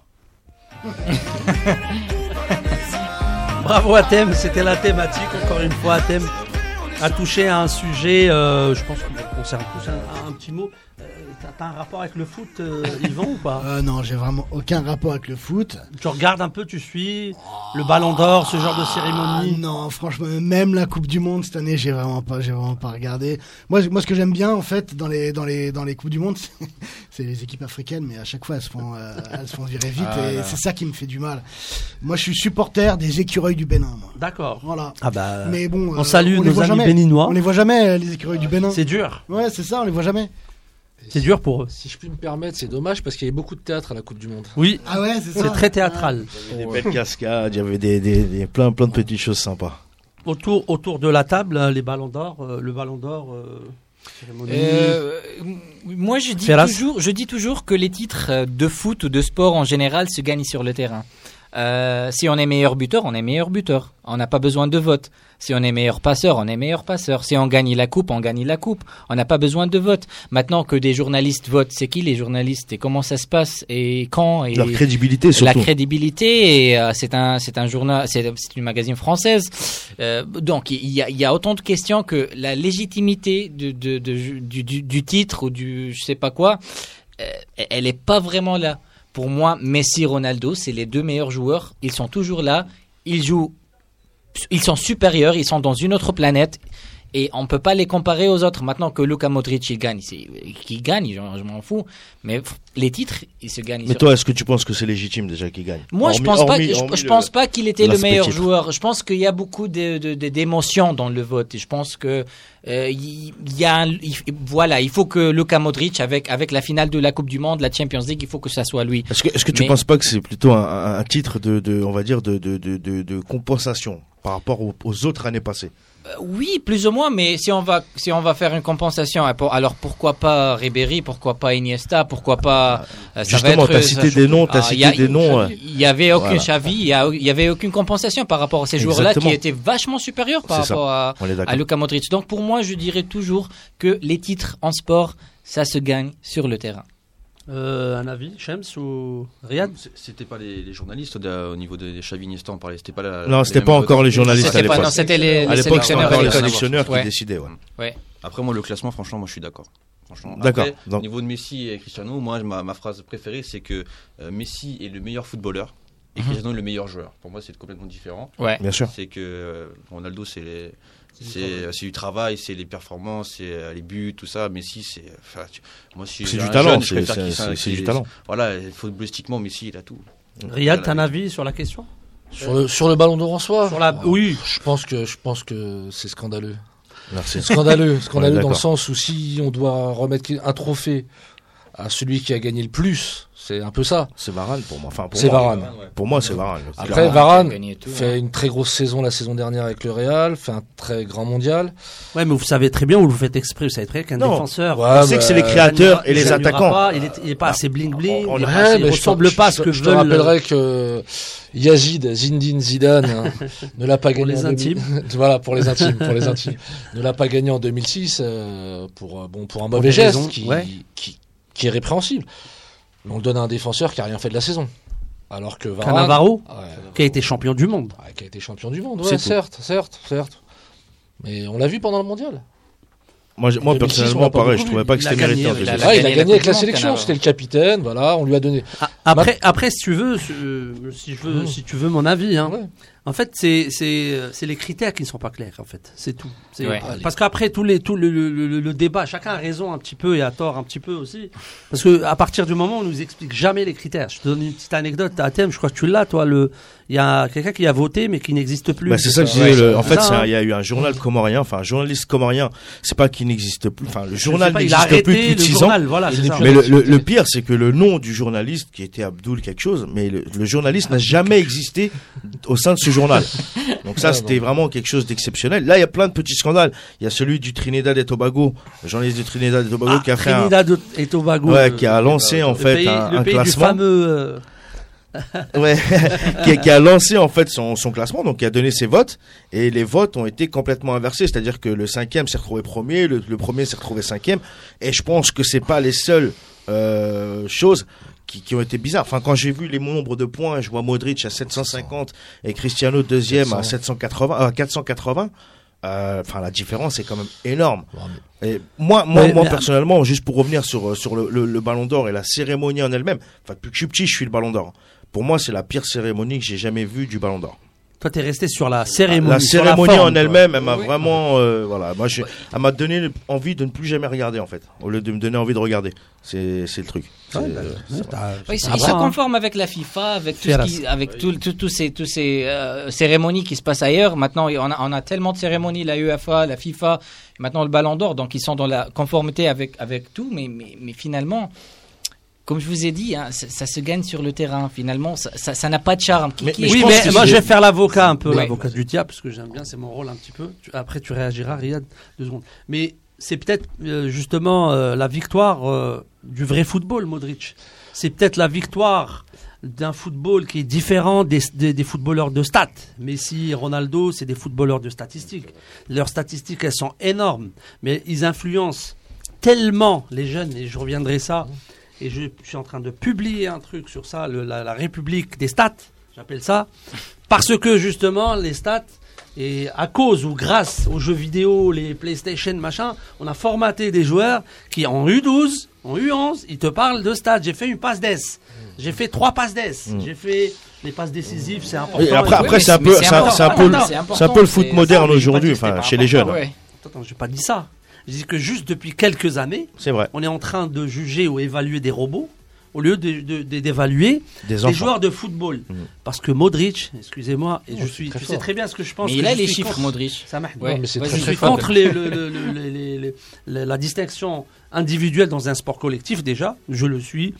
Bravo à Thème, c'était la thématique, encore une fois, Thème a touché à un sujet, euh, je pense qu'on concerne tous un, un petit mot. T'as un rapport avec le foot, euh, Yvan, ou pas Euh, non, j'ai vraiment aucun rapport avec le foot. Tu regardes un peu, tu suis le Ballon d'Or, ce genre de Ah, cérémonie? non, franchement, même la Coupe du Monde cette année, j'ai vraiment pas, j'ai vraiment pas regardé. Moi, moi, ce que j'aime bien en fait dans les dans les dans les coupes du monde, c'est- les équipes africaines, mais à chaque fois elles se font euh, elles se font virer vite Ah et c'est ça qui me fait du mal. Moi, je suis supporter des écureuils du Bénin. D'accord. Voilà. Ah bah, Mais bon, on euh, salue les nos amis jamais. béninois. On les voit jamais les écureuils du Bénin. c'est dur. Ouais, c'est ça, on les voit jamais. C'est dur pour eux. Si je puis me permettre, c'est dommage parce qu'il y avait beaucoup de théâtre à la Coupe du Monde. Oui, Ah ouais, c'est ça. c'est très théâtral. Il y avait des belles cascades, il y avait des, des, des- plein, plein de petites choses sympas. Autour, autour de la table, hein, les ballons d'or, euh, le ballon d'or, euh. Euh, moi, je dis, toujours, je dis toujours que les titres de foot ou de sport en général se gagnent sur le terrain. Euh, si on est meilleur buteur, on est meilleur buteur. On n'a pas besoin de vote. Si on est meilleur passeur, on est meilleur passeur. Si on gagne la coupe, on gagne la coupe. On n'a pas besoin de vote. Maintenant que des journalistes votent, c'est qui les journalistes et comment ça se passe et quand et Leur crédibilité la surtout. crédibilité et euh, c'est un c'est un journal c'est c'est une magazine française Euh, donc il y a il y a autant de questions que la légitimité de, de, de- du, du, du titre ou du je sais pas quoi elle est pas vraiment là pour moi Messi Ronaldo c'est les deux meilleurs joueurs. Ils sont toujours là. Ils jouent ils sont supérieurs. Ils sont dans une autre planète et on peut pas les comparer aux autres. Maintenant que Luka Modric il gagne, qui gagne, je, je m'en fous. Mais les titres, ils se gagnent. Mais toi, est-ce que tu penses que c'est légitime déjà qu'il gagne moi, je Hormis- pense pas. hormis- je, hormis je le- pense pas qu'il était le meilleur titre. joueur. Je pense qu'il y a beaucoup d'émotions dans le vote. Et je pense que euh, il y a, un- il- voilà, il faut que Luka Modric avec avec la finale de la Coupe du Monde, la Champions League, il faut que ça soit lui. Est-ce que, est-ce que tu Mais- penses pas que c'est plutôt un, titre de, de, on va dire, de, de, de, de, de compensation par rapport aux, aux autres années passées? Oui, plus ou moins. Mais si on va si on va faire une compensation, hein, alors pourquoi pas Ribéry, pourquoi pas Iniesta, pourquoi pas euh, ça Justement, être, t'as euh, cité des noms, t'as Ah, cité il y a- des noms. euh, Il y avait aucun Voilà. Il y, a- il y avait aucune compensation par rapport à ces joueurs-là qui étaient vachement supérieurs par ça. rapport à, à. Luka Modric. Donc pour moi, je dirais toujours que les titres en sport, ça se gagne sur le terrain. Euh, un avis, Shems ou Riyad C'était pas les, les journalistes au, au niveau des chavinistes, on parlait. C'était pas la. Non, c'était pas encore les journalistes à l'époque. c'était les, À les l'époque, c'était sélectionneurs. les sélectionneurs qui Ouais. décidaient. ouais. Après, moi, le classement, franchement, moi, je suis d'accord. Franchement. D'accord. Au niveau de Messi et Cristiano, moi, ma, ma phrase préférée, c'est que euh, Messi est le meilleur footballeur et Cristiano est le meilleur joueur. Pour moi, c'est complètement différent. Ouais. Bien sûr. C'est que euh, Ronaldo, c'est les. C'est c'est du travail, c'est les performances, c'est euh, les buts, tout ça. Messi, c'est. enfin, moi, si C'est du talent, c'est du talent. Voilà, footballistiquement, Messi, il a tout. Riyad, t'as un avis sur la question? Sur le, sur le ballon d'or en soi? Sur la, oui. Je pense que, je pense que c'est scandaleux. Merci. Scandaleux, scandaleux Ouais, dans le sens où si on doit remettre un trophée à celui qui a gagné le plus, c'est un peu ça. C'est Varane pour moi. Enfin, pour C'est moi, Varane. Pour moi, c'est Varane. Après. Varane tout, fait hein. une très grosse saison la saison dernière avec le Real, fait un très grand mondial. Ouais, mais vous savez très bien, vous le faites exprès, vous savez très bien qu'un Non. défenseur. Ouais, on sait que c'est les créateurs et il les attaquants. pas, il, est, il est pas assez bling bling. on- on- il pas assez- il je ressemble te- pas à je ce te- que je te veulent. rappellerai que Yazid, Zindine Zidane, hein, ne l'a pas Pour gagné les en 2000 intimes. voilà, pour les intimes, pour les intimes. Ne l'a pas gagné en 2006, euh, pour, euh, bon, pour un mauvais geste qui. Qui, est répréhensible. On le donne à un défenseur qui a rien fait de la saison. Alors que Varane, Cannavaro, ouais, qui a été champion du monde. ouais, qui a été champion du monde, C'est ouais, certes, certes, certes. Mais on l'a vu pendant le mondial. Moi, j'ai- moi 2006, on personnellement, pareil, je beaucoup trouvais pas que c'était mérité il a- gagné avec la sélection, c'était le capitaine, voilà, on lui a donné. Ah, Après, après, si tu veux, euh, si je veux, Mmh. si tu veux mon avis, hein. En fait, c'est c'est euh, c'est les critères qui ne sont pas clairs. En fait, c'est tout. C'est- Ouais. Parce qu'après tous les tout le, le, le- le débat, chacun a raison un petit peu et a tort un petit peu aussi. Parce que à partir du moment où on nous explique jamais les critères, je te donne une petite anecdote à thème. Je crois que tu l'as, toi. Le, il y a quelqu'un qui a voté mais qui n'existe plus. Bah, c'est ça que je Ouais, disais. c'est en fait, un- hein. il y a eu un journal comorien, enfin un journaliste comorien. C'est pas qu'il n'existe plus. Enfin, le journal n'existe plus depuis le 6 ans. journal. Voilà, ça. Mais le, le, le pire, c'est que le nom du journaliste, qui était Abdoul quelque chose, mais le, le journaliste n'a jamais existé au sein de ce journal. Donc ça, c'était vraiment quelque chose d'exceptionnel. Là, il y a plein de petits scandales. Il y a celui du Trinidad et Tobago, le journaliste du Trinidad et Tobago Ah, qui a fait un, Trinidad et Tobago. ouais, le- qui a lancé en fait pays, un, le un pays du classement. fameux. Euh, Ouais, qui, a- qui a lancé en fait son, son classement, donc qui a donné ses votes, et les votes ont été complètement inversés, c'est-à-dire que le cinquième s'est retrouvé premier, le, le premier s'est retrouvé cinquième, et je pense que c'est pas les seules euh, choses qui, qui ont été bizarres. Enfin, quand j'ai vu les nombres de points, je vois Modric à 750 et Cristiano deuxième à 780, à 480. euh, Enfin, la différence est quand même énorme. Et moi, moi, moi mais- personnellement, juste pour revenir sur sur le, le, le Ballon d'Or et la cérémonie en elle-même. Enfin, depuis que je suis petit, je suis le Ballon d'Or. Pour moi, c'est la pire cérémonie que j'ai jamais vue du Ballon d'Or. Toi, t'es resté sur la cérémonie. La cérémonie forme, en elle-même, elle m'a Oui. vraiment, euh, voilà, moi, je, elle m'a donné envie de ne plus jamais regarder en fait, au lieu de me donner envie de regarder. C'est, c'est le truc. Ouais, bah, euh, ouais, t'as- Oui, il se- Ah hein. conforme avec la FIFA, avec tout Fieras. ce qui, avec tout, ces, tous ces euh, cérémonies qui se passent ailleurs. Maintenant, on a, on a tellement de cérémonies, la UEFA, la FIFA, maintenant le Ballon d'Or, donc ils sont dans la conformité avec, avec tout, mais, mais, mais finalement, comme je vous ai dit, hein, ça, ça se gagne sur le terrain. Finalement, ça n'a pas de charme. Qui- Mais- qui- Oui, mais moi je vais faire l'avocat un peu, Ouais. l'avocat du diable, parce que j'aime bien, c'est mon rôle un petit peu. Tu- après, tu réagiras, Riyad, deux secondes. Mais c'est peut-être euh, justement euh, la victoire euh, du vrai football, Modric. C'est peut-être la victoire d'un football qui est différent des, des, des footballeurs de stats. Messi Ronaldo, c'est des footballeurs de statistiques. Leurs statistiques, elles sont énormes, mais ils influencent tellement les jeunes, et je reviendrai ça, et je, je suis en train de publier un truc sur ça, le- la, la République des stats, j'appelle ça, parce que justement, les stats, et à cause ou grâce aux jeux vidéo, les PlayStation, machin, on a formaté des joueurs qui en U12, en U11, ils te parlent de stats. J'ai fait une passe d'ess. J'ai fait trois passes d'ess. J'ai fait les passes décisives, c'est important. Et après, après c'est un un, un c'est un peu le foot moderne aujourd'hui, enfin, chez les jeunes. Ouais. Attends, j'ai pas dit ça. Je dis que juste depuis quelques années, C'est vrai. on est en train de juger ou évaluer des robots au lieu de- de- de- d'évaluer Des joueurs de football. Mhm. Parce que Modric, excusez-moi, et je suis, tu sais très bien ce que je pense. Mais que il a je les suis chiffres, contre- Modric. Ça m'a- Ouais. mais c'est Vas-y, très, Je très suis fort. contre les- le- le- le- les- les- les- la, la distinction individuelle dans un sport collectif déjà. Je le suis.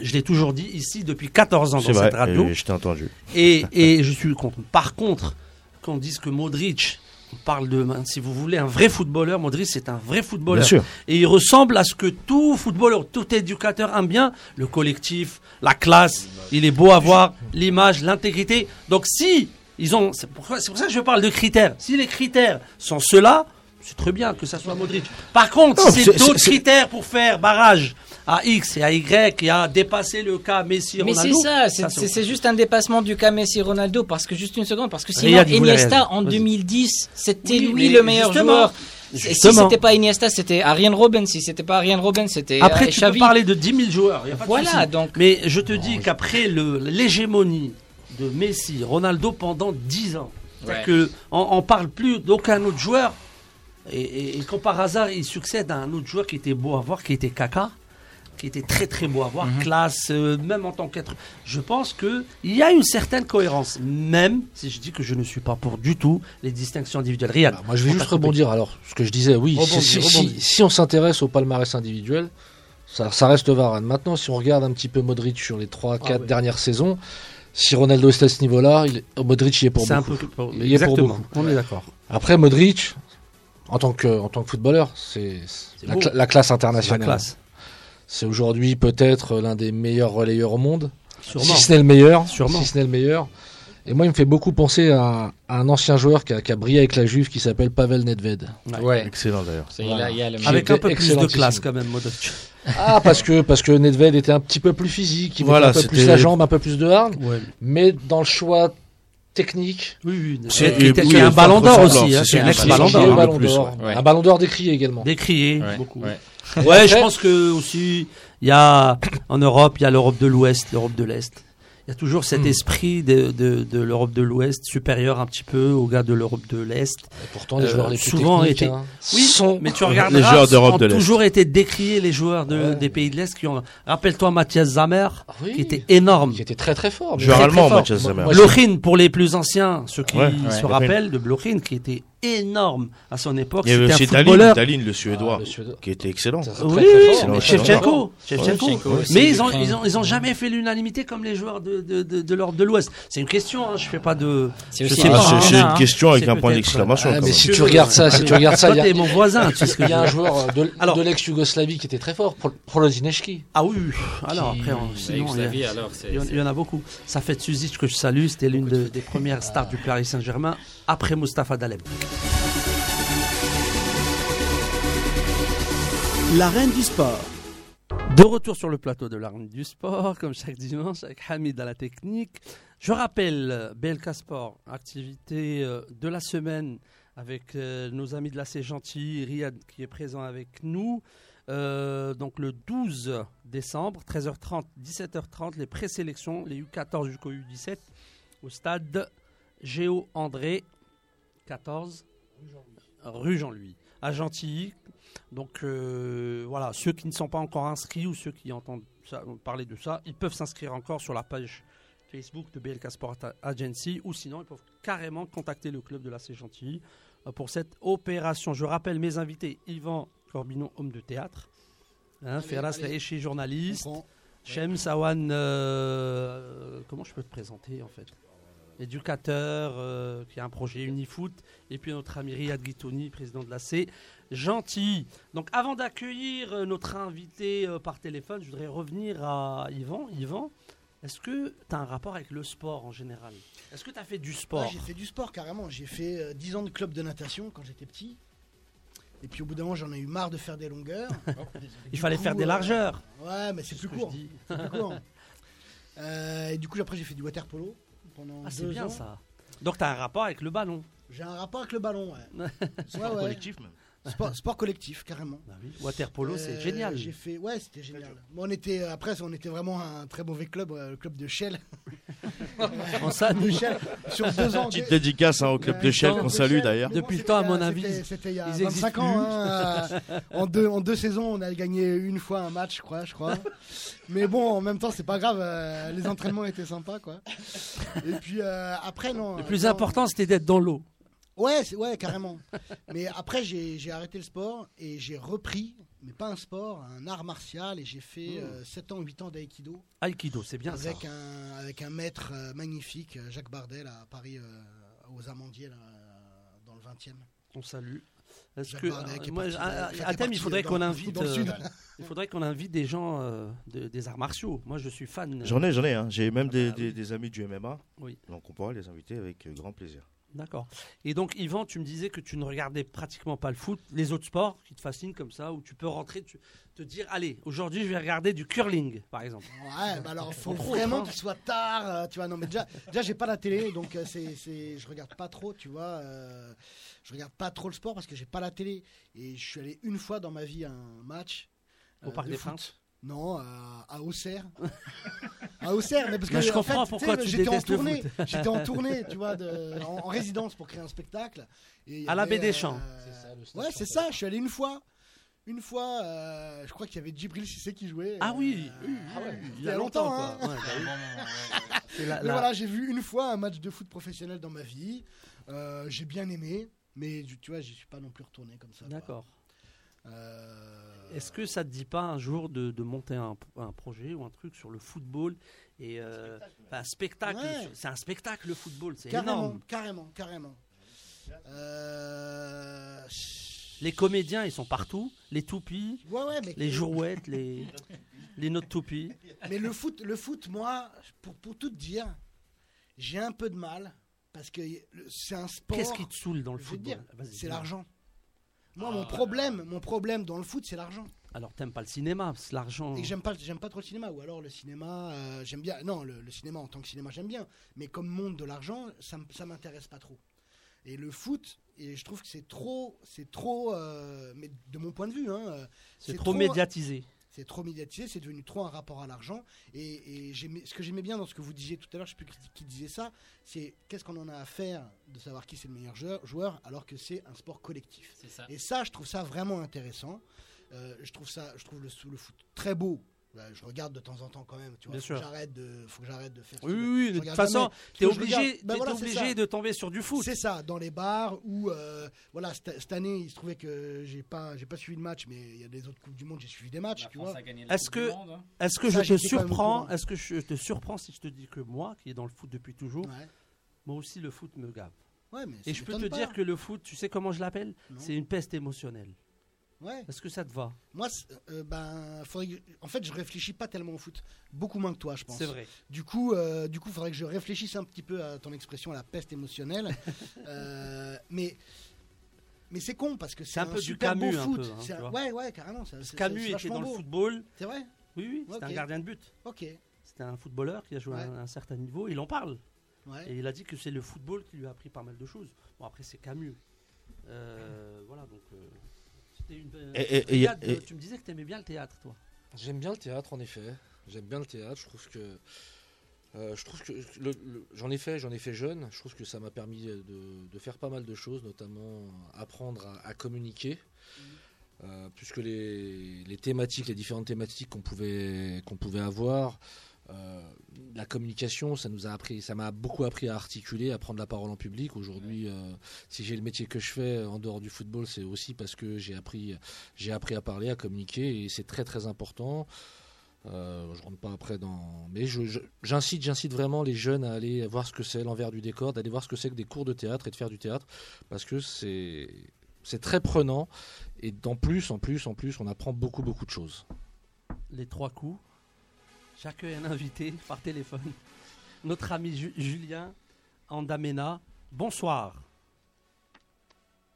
Je l'ai toujours dit ici depuis 14 ans C'est dans vrai. cette radio. et Je t'ai entendu. Et, et je suis contre. Par contre, qu'on dise que Modric, on parle de, si vous voulez, un vrai footballeur, Modric c'est un vrai Bien footballeur. sûr. Et il ressemble à ce que tout footballeur, tout éducateur aime bien, le collectif, la classe, il est beau à voir, l'image, l'intégrité. Donc si ils ont, c'est pour, ça que je parle de critères. Si les critères sont ceux-là, c'est très bien que ça soit Modric. Par contre, Non, si c'est- d'autres critères pour faire barrage à X et à Y et à dépasser le cas Messi, Mais Ronaldo. c'est ça, c'est- juste un dépassement du cas Messi Ronaldo parce que juste une seconde parce que sinon Iniesta en Vas-y. 2010 c'était Oui, lui mais le meilleur justement, joueur. Et Si c'était pas Iniesta, c'était Ariane Robben. Si c'était pas Ariane Robben, c'était Après, euh, tu Xavi. peux parler de 10 000 joueurs. y a pas de Voilà, souci. donc- Mais je te dis qu'après le- l'hégémonie de Messi, Ronaldo pendant 10 ans, c'est-à-dire Ouais. que on, on parle plus d'aucun autre joueur. Et, et, et quand par hasard il succède à un autre joueur qui était beau à voir, qui était Kaka. Qui était très très beau à voir, Mhm. classe, euh, même en tant qu'être. Je pense que il y a une certaine cohérence, même si je dis que je ne suis pas pour du tout les distinctions individuelles. Riyad. Alors, moi, je vais juste rebondir. Alors, ce que je disais, oui, si, si- si on s'intéresse au palmarès individuel, ça, ça reste Varane. Maintenant, si on regarde un petit peu Modric sur les 3-4 ouais. dernières saisons, si Ronaldo est à ce niveau-là, il- Modric y est pour C'est un beaucoup. peu. Il est pour beaucoup. On est d'accord. Après, Modric, en tant que, en tant que footballeur, c'est la, la classe C'est la internationale. classe. C'est aujourd'hui peut-être l'un des meilleurs relayeurs au monde, Sûrement. si ce n'est le meilleur. Sûrement. Si ce n'est le meilleur. Et moi, il me fait beaucoup penser à, à un ancien joueur qui a, qui a brillé avec la Juve qui s'appelle Pavel Nedved. Ouais. Excellent d'ailleurs. Le- Avec un peu plus de classe quand même, Modric. Ah, parce que, parce que Nedved était un petit peu plus physique, il Voilà, un peu plus la jambe, un peu plus de hargne, Ouais. mais dans le choix technique, Oui, oui. C'est- était- oui, un ballon d'or aussi. hein, c'est un d'or. ballon d'or. ouais. Un ballon d'or décrié également. Décrié, Ouais, beaucoup. ouais. Je pense que aussi, il y a en Europe, il y a l'Europe de l'Ouest, l'Europe de l'Est. Il y a toujours cet Hmm. esprit de, de, de l'Europe de l'Ouest supérieur un petit peu aux gars de l'Europe de l'Est. Et pourtant, les Euh, joueurs les plus souvent hein, Oui, sont mais tu regardes les joueurs d'Europe ont de l'Est. toujours été décriés les joueurs de, Ouais. des pays de l'Est qui ont. Rappelle-toi Mathias Zamer, Ah oui, qui était énorme. qui était très très fort. Joueur allemand. Mathias Zamer. Blochin pour les plus anciens, ceux qui Ouais, se ouais. rappellent de Blochin, qui était énorme à son époque. Il y avait aussi le Ah, Suédois, le Suédois. qui était excellent. Ça, c'est Oui, excellent. Shevchenko, Mais ils ont, l'Ukraine. ils ont, ils ont jamais fait l'unanimité comme les joueurs de, de, de, de l'Europe de l'Ouest. C'est une question, hein, je fais pas de. C'est un Ah, hein. une hein. question avec un point d'exclamation. Ah, mais si tu regardes ça, si tu regardes ça, Toi, il y a, mon voisin, tu sais ce que il y a un joueur de, l'ex-Yougoslavie qui était très fort, Pro- Prolozinski. Ah oui, oui. alors après, sinon, il y, en- a beaucoup. Ça fait Suzic que je salue, c'était l'une de- des premières stars du Paris Saint-Germain, après Mustapha Daleb. L'arène du sport. De retour sur le plateau de l'arène du sport, comme chaque dimanche, avec Hamid à la technique. Je rappelle, euh, BLK Sport, activité euh, de la semaine avec euh, nos amis de la C'est Gentil, Riyad qui est présent avec nous. Euh, donc le 12 décembre, 13h30, 17h30, les présélections, les U14 jusqu'au U17, au stade Géo André, 14, rue Jean-Louis, à Gentilly. Donc euh, voilà, ceux qui ne sont pas encore inscrits ou ceux qui entendent ça- parler de ça, ils peuvent s'inscrire encore sur la page Facebook de BLK Sport Agency ou sinon ils peuvent carrément contacter le club de la C Gentilly euh, pour cette opération. Je rappelle mes invités. Yvan Corbinon, homme de théâtre, hein, Allez, Ferras journaliste, Shem Sawan, euh, comment je peux te présenter en fait? Éducateur euh, qui a un projet Unifoot, et puis notre ami Riyad Guitouni, président de la C. Gentil. Donc avant d'accueillir euh, notre invité euh, par téléphone, je voudrais revenir à Yvan. Yvan, est-ce que tu as un rapport avec le sport en général? Est-ce que tu as fait du sport? Ouais, j'ai fait du sport carrément. J'ai fait euh, 10 ans de club de natation quand j'étais petit. Et puis au bout d'un moment, j'en ai eu marre de faire des longueurs. Il fallait coup, faire des euh, largeurs. Ouais, mais c'est ce plus que je court. dis. C'est plus court. Euh, et du coup, après, j'ai fait du water polo pendant Ah, c'est deux bien ans. ça. Donc tu as un rapport avec le ballon. J'ai un rapport avec le ballon, ouais. Ouais, ouais. collectif même. Sport, sport collectif, carrément. Bah oui, Water polo, c'est Euh, génial. J'ai fait, ouais, c'était génial. Bon, on était après, on était vraiment un très mauvais club, euh, le club de Shell. On salue. De Shell sur deux ans. Petite dédicace hein, au club de Shell qu'on salue d'ailleurs. Depuis le temps, à mon avis, c'était- il y a ils 25 existent ans. hein, euh, en, deux, en deux saisons, on a gagné une fois un match, je crois. Je crois. Mais bon, en même temps, c'est pas grave. euh, les entraînements étaient sympas, quoi. Et puis euh, après, non. Le plus non. important, c'était d'être dans l'eau. Ouais, ouais, carrément. mais après, j'ai j'ai arrêté le sport et j'ai repris, mais pas un sport, un art martial. Et j'ai fait euh, 7 ans, 8 ans d'aïkido Aikido, c'est bien ça. avec un, avec un maître euh, magnifique, euh, Jacques Bardel, à Paris, euh, aux Amandiers, là, dans le 20e. On salue. Est-ce Jacques que Bardet, qui est moi, parti à- thème, il faudrait qu'on invite, euh, il faudrait qu'on invite des gens euh, de- des arts martiaux. Moi, je suis fan. J'en ai, j'en ai. hein. J'ai même Ah des, bah des- oui. des amis du MMA. Oui. Donc on pourra les inviter avec grand plaisir. D'accord. Et donc, Yvan, tu me disais que tu ne regardais pratiquement pas le foot, les autres sports qui te fascinent comme ça, où tu peux rentrer, tu- te dire, allez, aujourd'hui, je vais regarder du curling, par exemple. Ouais, bah alors faut Entre vraiment autres, hein. qu'il soit tard, euh, tu vois. Non, mais déjà, déjà j'ai pas la télé, donc euh, c'est, c'est, je regarde pas trop, tu vois. euh, je regarde pas trop le sport parce que j'ai pas la télé. Et je suis allé une fois dans ma vie à un match. Au Parc de des foot. Princes Non, à, à Auxerre. à Auxerre, mais parce que Mais je en comprends fait, pourquoi j'étais en détestes le tournée. J'étais en tournée, tu vois, de, en, en résidence pour créer un spectacle. Et À la avait, baie des Champs. euh, C'est ça, le Ouais, c'est ça. Je suis allé une fois. Une fois, euh, je crois qu'il y avait Djibril Cissé qui jouait. Ah oui, euh, ah ouais, il y a longtemps. hein. Ouais, la- la- voilà, j'ai vu une fois un match de foot professionnel dans ma vie. Euh, j'ai bien aimé, mais tu vois, j'y suis pas non plus retourné comme ça. quoi. D'accord. Euh, Est-ce que ça te dit pas un jour de, de monter un, un projet ou un truc sur le football et euh, un spectacle Ouais. C'est un spectacle le football, c'est carrément, énorme. carrément, carrément. Euh, Les comédiens, ils sont partout, les toupies, Ouais, ouais, mais les jouettes, les les notes toupies. Mais le foot, le foot, moi, pour, pour tout te dire, j'ai un peu de mal parce que c'est un sport. Qu'est-ce qui te saoule dans le football? c'est l'argent. Moi, mon problème, mon problème dans le foot, c'est l'argent. Alors t'aimes pas le cinéma, c'est l'argent. Et que j'aime pas, j'aime pas trop le cinéma. Ou alors le cinéma, euh, j'aime bien. Non, le, le cinéma en tant que cinéma, j'aime bien. Mais comme monde de l'argent, ça, ça m'intéresse pas trop. Et le foot, et je trouve que c'est trop, c'est trop. euh, mais de mon point de vue, hein, euh, C'est trop médiatisé. C'est trop médiatisé, c'est devenu trop un rapport à l'argent. Et, ce que j'aimais bien dans ce que vous disiez tout à l'heure, je sais plus qui, disait ça, c'est qu'est-ce qu'on en a à faire de savoir qui c'est le meilleur joueur, alors que c'est un sport collectif. Ça. Et ça, je trouve ça vraiment intéressant. Euh, je trouve ça, je trouve le, le foot très beau. Bah, je regarde de temps en temps quand même. Tu vois, Bien faut sûr. que j'arrête de, faut que j'arrête de faire. Oui, de toute façon, t'es obligé, bah voilà, c'est obligé de tomber sur du foot. C'est ça, dans les bars où, euh, voilà, cette, année, il se trouvait que j'ai pas, j'ai pas suivi le match, mais il y a des autres coupes du monde, j'ai suivi des matchs, La tu France vois. a gagné la Est-ce que- hein. Est-ce que Ça, je te surprends. Est-ce que je te surprends si je te dis que moi, qui est dans le foot depuis toujours, Ouais. moi aussi le foot me gave. Ouais, mais Et je peux te pas. dire que le foot, tu sais comment je l'appelle? C'est une peste émotionnelle. Ouais. Est-ce que ça te va Moi, c'est- euh, ben, faudrait que- en fait, je réfléchis pas tellement au foot, beaucoup moins que toi, je pense. C'est vrai. Du coup, euh, du coup, faudrait que je réfléchisse un petit peu à ton expression, à la peste émotionnelle. Euh, mais, mais c'est con parce que c'est un un, peu du super beau Camus, un foot. peu, hein, un- ouais, ouais, carrément. c'est- Camus était dans le beau. football. C'est vrai. Oui, oui, c'était un gardien de but. Ok. C'était un footballeur qui a joué à Ouais. un, un certain niveau. Il en parle. Ouais. Et il a dit que c'est le football qui lui a appris pas mal de choses. Bon, après, c'est Camus. Euh, voilà, donc. Euh, c'était une. Et- et- et- théâtre, et- Tu me disais que tu aimais bien le théâtre, toi. J'aime bien le théâtre en effet. J'aime bien le théâtre. Je trouve que euh, je trouve que le- le- j'en ai fait, j'en ai fait jeune. Je trouve que ça m'a permis de, de faire pas mal de choses, notamment apprendre à, à communiquer. Euh, puisque les, les thématiques, les différentes thématiques qu'on pouvait qu'on pouvait avoir, euh, la communication, ça nous a appris, ça m'a beaucoup appris à articuler, à prendre la parole en public. Aujourd'hui, euh, si j'ai le métier que je fais en dehors du football, c'est aussi parce que j'ai appris, j'ai appris à parler, à communiquer, et c'est très très important. Euh, je rentre pas après dans, mais j'incite, j'incite vraiment les jeunes à aller voir ce que c'est l'envers du décor, d'aller voir ce que c'est que des cours de théâtre et de faire du théâtre, parce que c'est c'est très prenant et en plus, en plus, en plus, on apprend beaucoup beaucoup de choses. Les trois coups. Chacun est un invité par téléphone. Notre ami Ju- Julien Andamena. Bonsoir.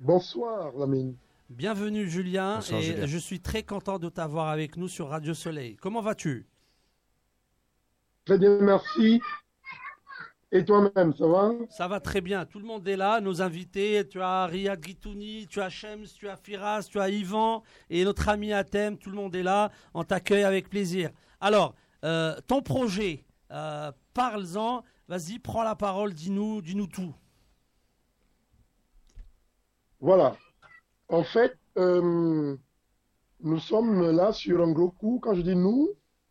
Bonsoir, Lamine. Bienvenue Julien. Bonsoir, et Julien. je suis très content de t'avoir avec nous sur Radio Soleil. Comment vas-tu? Très bien, merci. Et toi-même, ça va? Ça va très bien. Tout le monde est là. Nos invités, tu as Riyad Guitouni, tu as Shems, tu as Firas, tu as Yvan et notre ami Atem. Tout le monde est là. On t'accueille avec plaisir. Alors, euh, ton projet, euh, parle-en. Vas-y, prends la parole. Dis-nous, dis-nous tout. Voilà. En fait, euh, nous sommes là sur un gros coup. Quand je dis nous,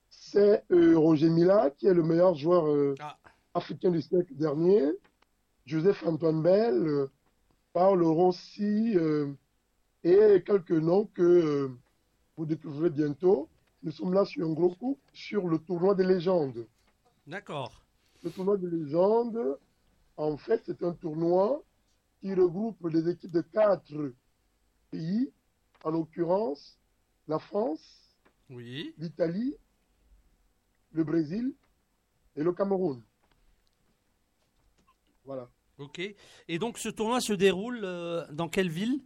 c'est Roger Mila, qui est le meilleur joueur Ah. africain du siècle dernier. Joseph Antoine Bell, Paolo Rossi, et quelques noms que vous découvrirez bientôt. Nous sommes là sur un gros coup sur le tournoi des légendes. D'accord. Le tournoi de légende, en fait, c'est un tournoi qui regroupe des équipes de quatre pays, en l'occurrence la France, Oui. l'Italie, le Brésil et le Cameroun. Voilà. Ok. Et donc, ce tournoi se déroule euh, dans quelle ville?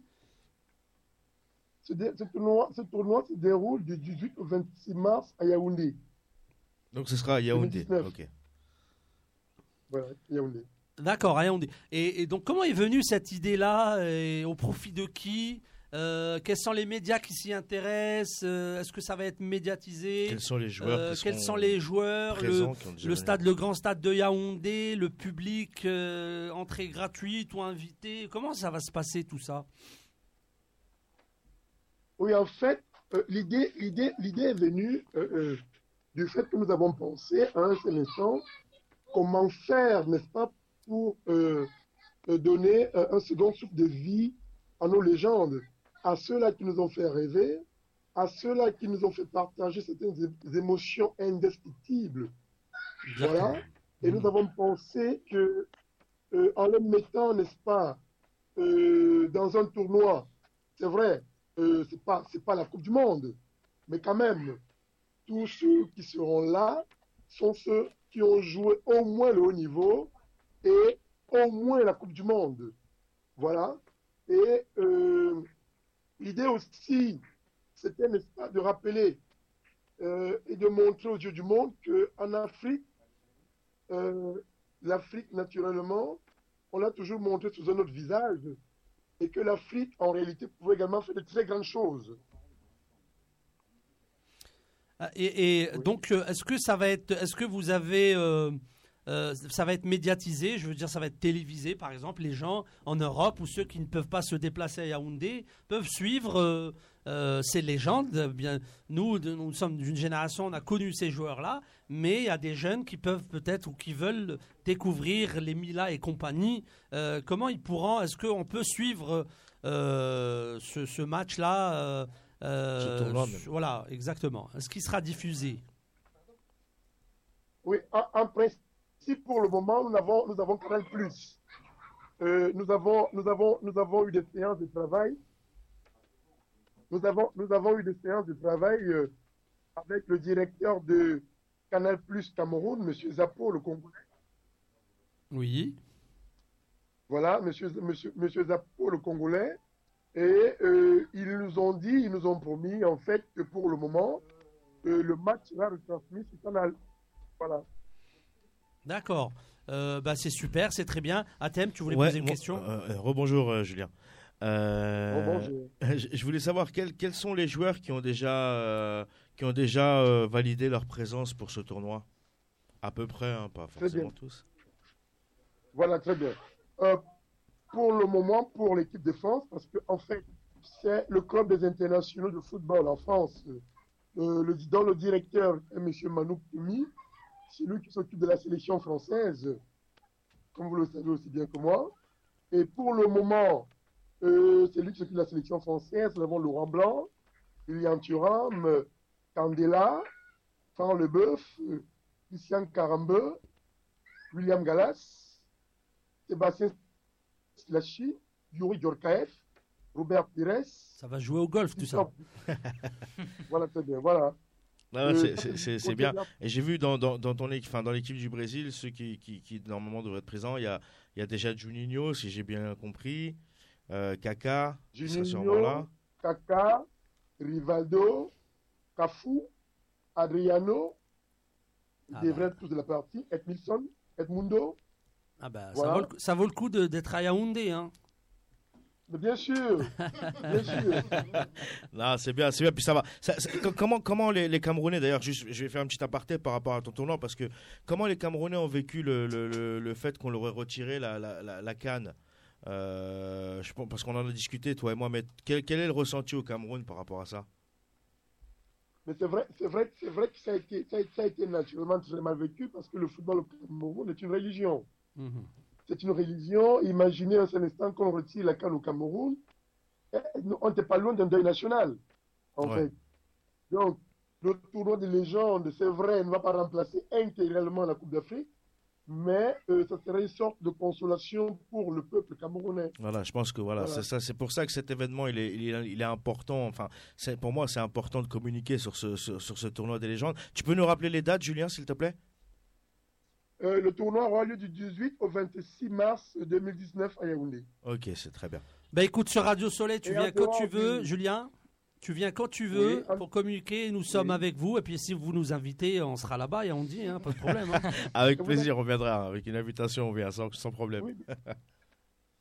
Ce, dé- ce tournoi, ce tournoi se déroule du 18 au 26 mars à Yaoundé. Donc ce sera à Yaoundé. 2019. Ok. Voilà, Yaoundé. D'accord, on dit. Et, et donc, comment est venue cette idée-là? Et Au profit de qui? Euh, Quels sont les médias qui s'y intéressent? Euh, Est-ce que ça va être médiatisé? Quels sont les joueurs Euh, Quels sont les joueurs? Le, stade, le grand stade de Yaoundé, le public, euh, entrée gratuite ou invité Comment ça va se passer tout ça? Oui, en fait, euh, l'idée, l'idée, l'idée est venue euh, euh, du fait que nous avons pensé à un seul instant comment faire, n'est-ce pas, pour donner un second souffle de vie à nos légendes, à ceux-là qui nous ont fait rêver, à ceux-là qui nous ont fait partager certaines émotions indescriptibles. Voilà. Et nous avons pensé que, euh, en les mettant, n'est-ce pas, euh, dans un tournoi, c'est vrai, euh, c'est pas, c'est pas la Coupe du Monde, mais quand même, tous ceux qui seront là sont ceux qui ont joué au moins le haut niveau et au moins la Coupe du Monde. Voilà. Et euh, l'idée aussi, c'était, n'est-ce pas, de rappeler euh, et de montrer aux yeux du monde qu'en Afrique, euh, l'Afrique, naturellement, on l'a toujours montré sous un autre visage et que l'Afrique, en réalité, pouvait également faire de très grandes choses. Ah, Et, donc, euh, est-ce que ça va être, est-ce que vous avez, euh, euh, ça va être médiatisé Je veux dire, ça va être télévisé, par exemple. Les gens en Europe ou ceux qui ne peuvent pas se déplacer à Yaoundé peuvent suivre euh, ces légendes. Bien, nous, de- nous sommes d'une génération, on a connu ces joueurs-là, mais il y a des jeunes qui peuvent peut-être ou qui veulent découvrir les Mila et compagnie. Euh, comment ils pourront Est-ce qu'on peut suivre euh, ce, ce match-là Voilà, exactement. Est-ce qu'il sera diffusé? Oui, en, en principe, pour le moment, nous avons, nous avons Canal Plus. Euh, nous avons, nous avons, nous avons eu des séances de travail. Nous avons, nous avons eu des séances de travail euh, avec le directeur de Canal Plus Cameroun, Monsieur Zappo, le Congolais. Oui. Voilà, Monsieur, Monsieur, Monsieur Zappo, le Congolais. Et euh, ils nous ont dit, ils nous ont promis, en fait, que pour le moment, euh, le match sera retransmis sur Canal. Voilà. D'accord. Euh, bah, c'est super, c'est très bien. Athème, tu voulais Ouais, poser une question? Rebonjour euh, Julien. Euh, Rebonjour. je voulais savoir quels, quels sont les joueurs qui ont déjà euh, qui ont déjà euh, validé leur présence pour ce tournoi? À peu près, hein, pas forcément tous. Voilà, très bien. Pour le moment, pour l'équipe de France, parce que en fait, c'est le club des internationaux de football en France, le, dont le directeur est M. Manouk Toumi, c'est lui qui s'occupe de la sélection française, comme vous le savez aussi bien que moi. Et pour le moment, euh, c'est lui qui s'occupe de la sélection française. Nous avons Laurent Blanc, Lilian Thuram, euh, Candela, Franck Leboeuf, euh, Christian Carambeu, William Gallas, Sébastien Slachi, Yuri Djorkaeff, Robert Pires. Ça va jouer au golf, tout ça. voilà, très bien, voilà. Euh, c'est- côté bien. Et j'ai vu dans, dans, dans ton équipe, enfin, dans l'équipe du Brésil, ceux qui, qui, qui normalement devraient être présents, il y a, il y a déjà Juninho, si j'ai bien compris, euh, Kaka, sûrement là. Kaka, Rivaldo, Cafu, Adriano, ils Ah devraient être tous de la partie, Edmilson, Edmundo, Ah bah, ça, vaut le, coup- ça vaut le coup de- d'être à Yaoundé. Hein. mais bien sûr, bien sûr. Là, c'est bien, c'est bien. Puis ça va. Ça- ça- co- comment, comment les, les Camerounais, d'ailleurs, juste, je vais faire un petit aparté par rapport à ton tournoi, parce que comment les Camerounais ont vécu le, le, le, le fait qu'on leur ait retiré la, la, la, la canne? euh, je pense, Parce qu'on en a discuté, toi et moi, mais quel, quel est le ressenti au Cameroun par rapport à ça? Mais c'est vrai, c'est vrai, c'est vrai que ça a, été, ça, a, ça a été naturellement très mal vécu parce que le football au Cameroun est une religion. Mhm. C'est une religion. Imaginez un seul instant qu'on retire la canne au Cameroun. On n'était pas loin d'un deuil national, en Ouais. fait. Donc, le tournoi des légendes, c'est vrai, ne va pas remplacer intégralement la Coupe d'Afrique, mais euh, ça serait une sorte de consolation pour le peuple camerounais. Voilà, je pense que voilà, Voilà. c'est ça, c'est pour ça que cet événement, il est, il est, il est important. Enfin, c'est pour moi, c'est important de communiquer sur ce, sur, sur ce tournoi des légendes. Tu peux nous rappeler les dates, Julien, s'il te plaît? Euh, le tournoi aura lieu du 18 au 26 mars 2019 à Yaoundé. Ok, c'est très bien. Bah écoute, sur Radio Soleil, tu Et viens en quand tu veux, du- Julien. Tu viens quand tu veux Oui, pour communiquer. Nous sommes Oui. avec vous. Et puis si vous nous invitez, on sera là-bas et on dit, hein, pas de problème. hein. Avec plaisir, on viendra. Avec une invitation, on vient sans, sans problème. Oui.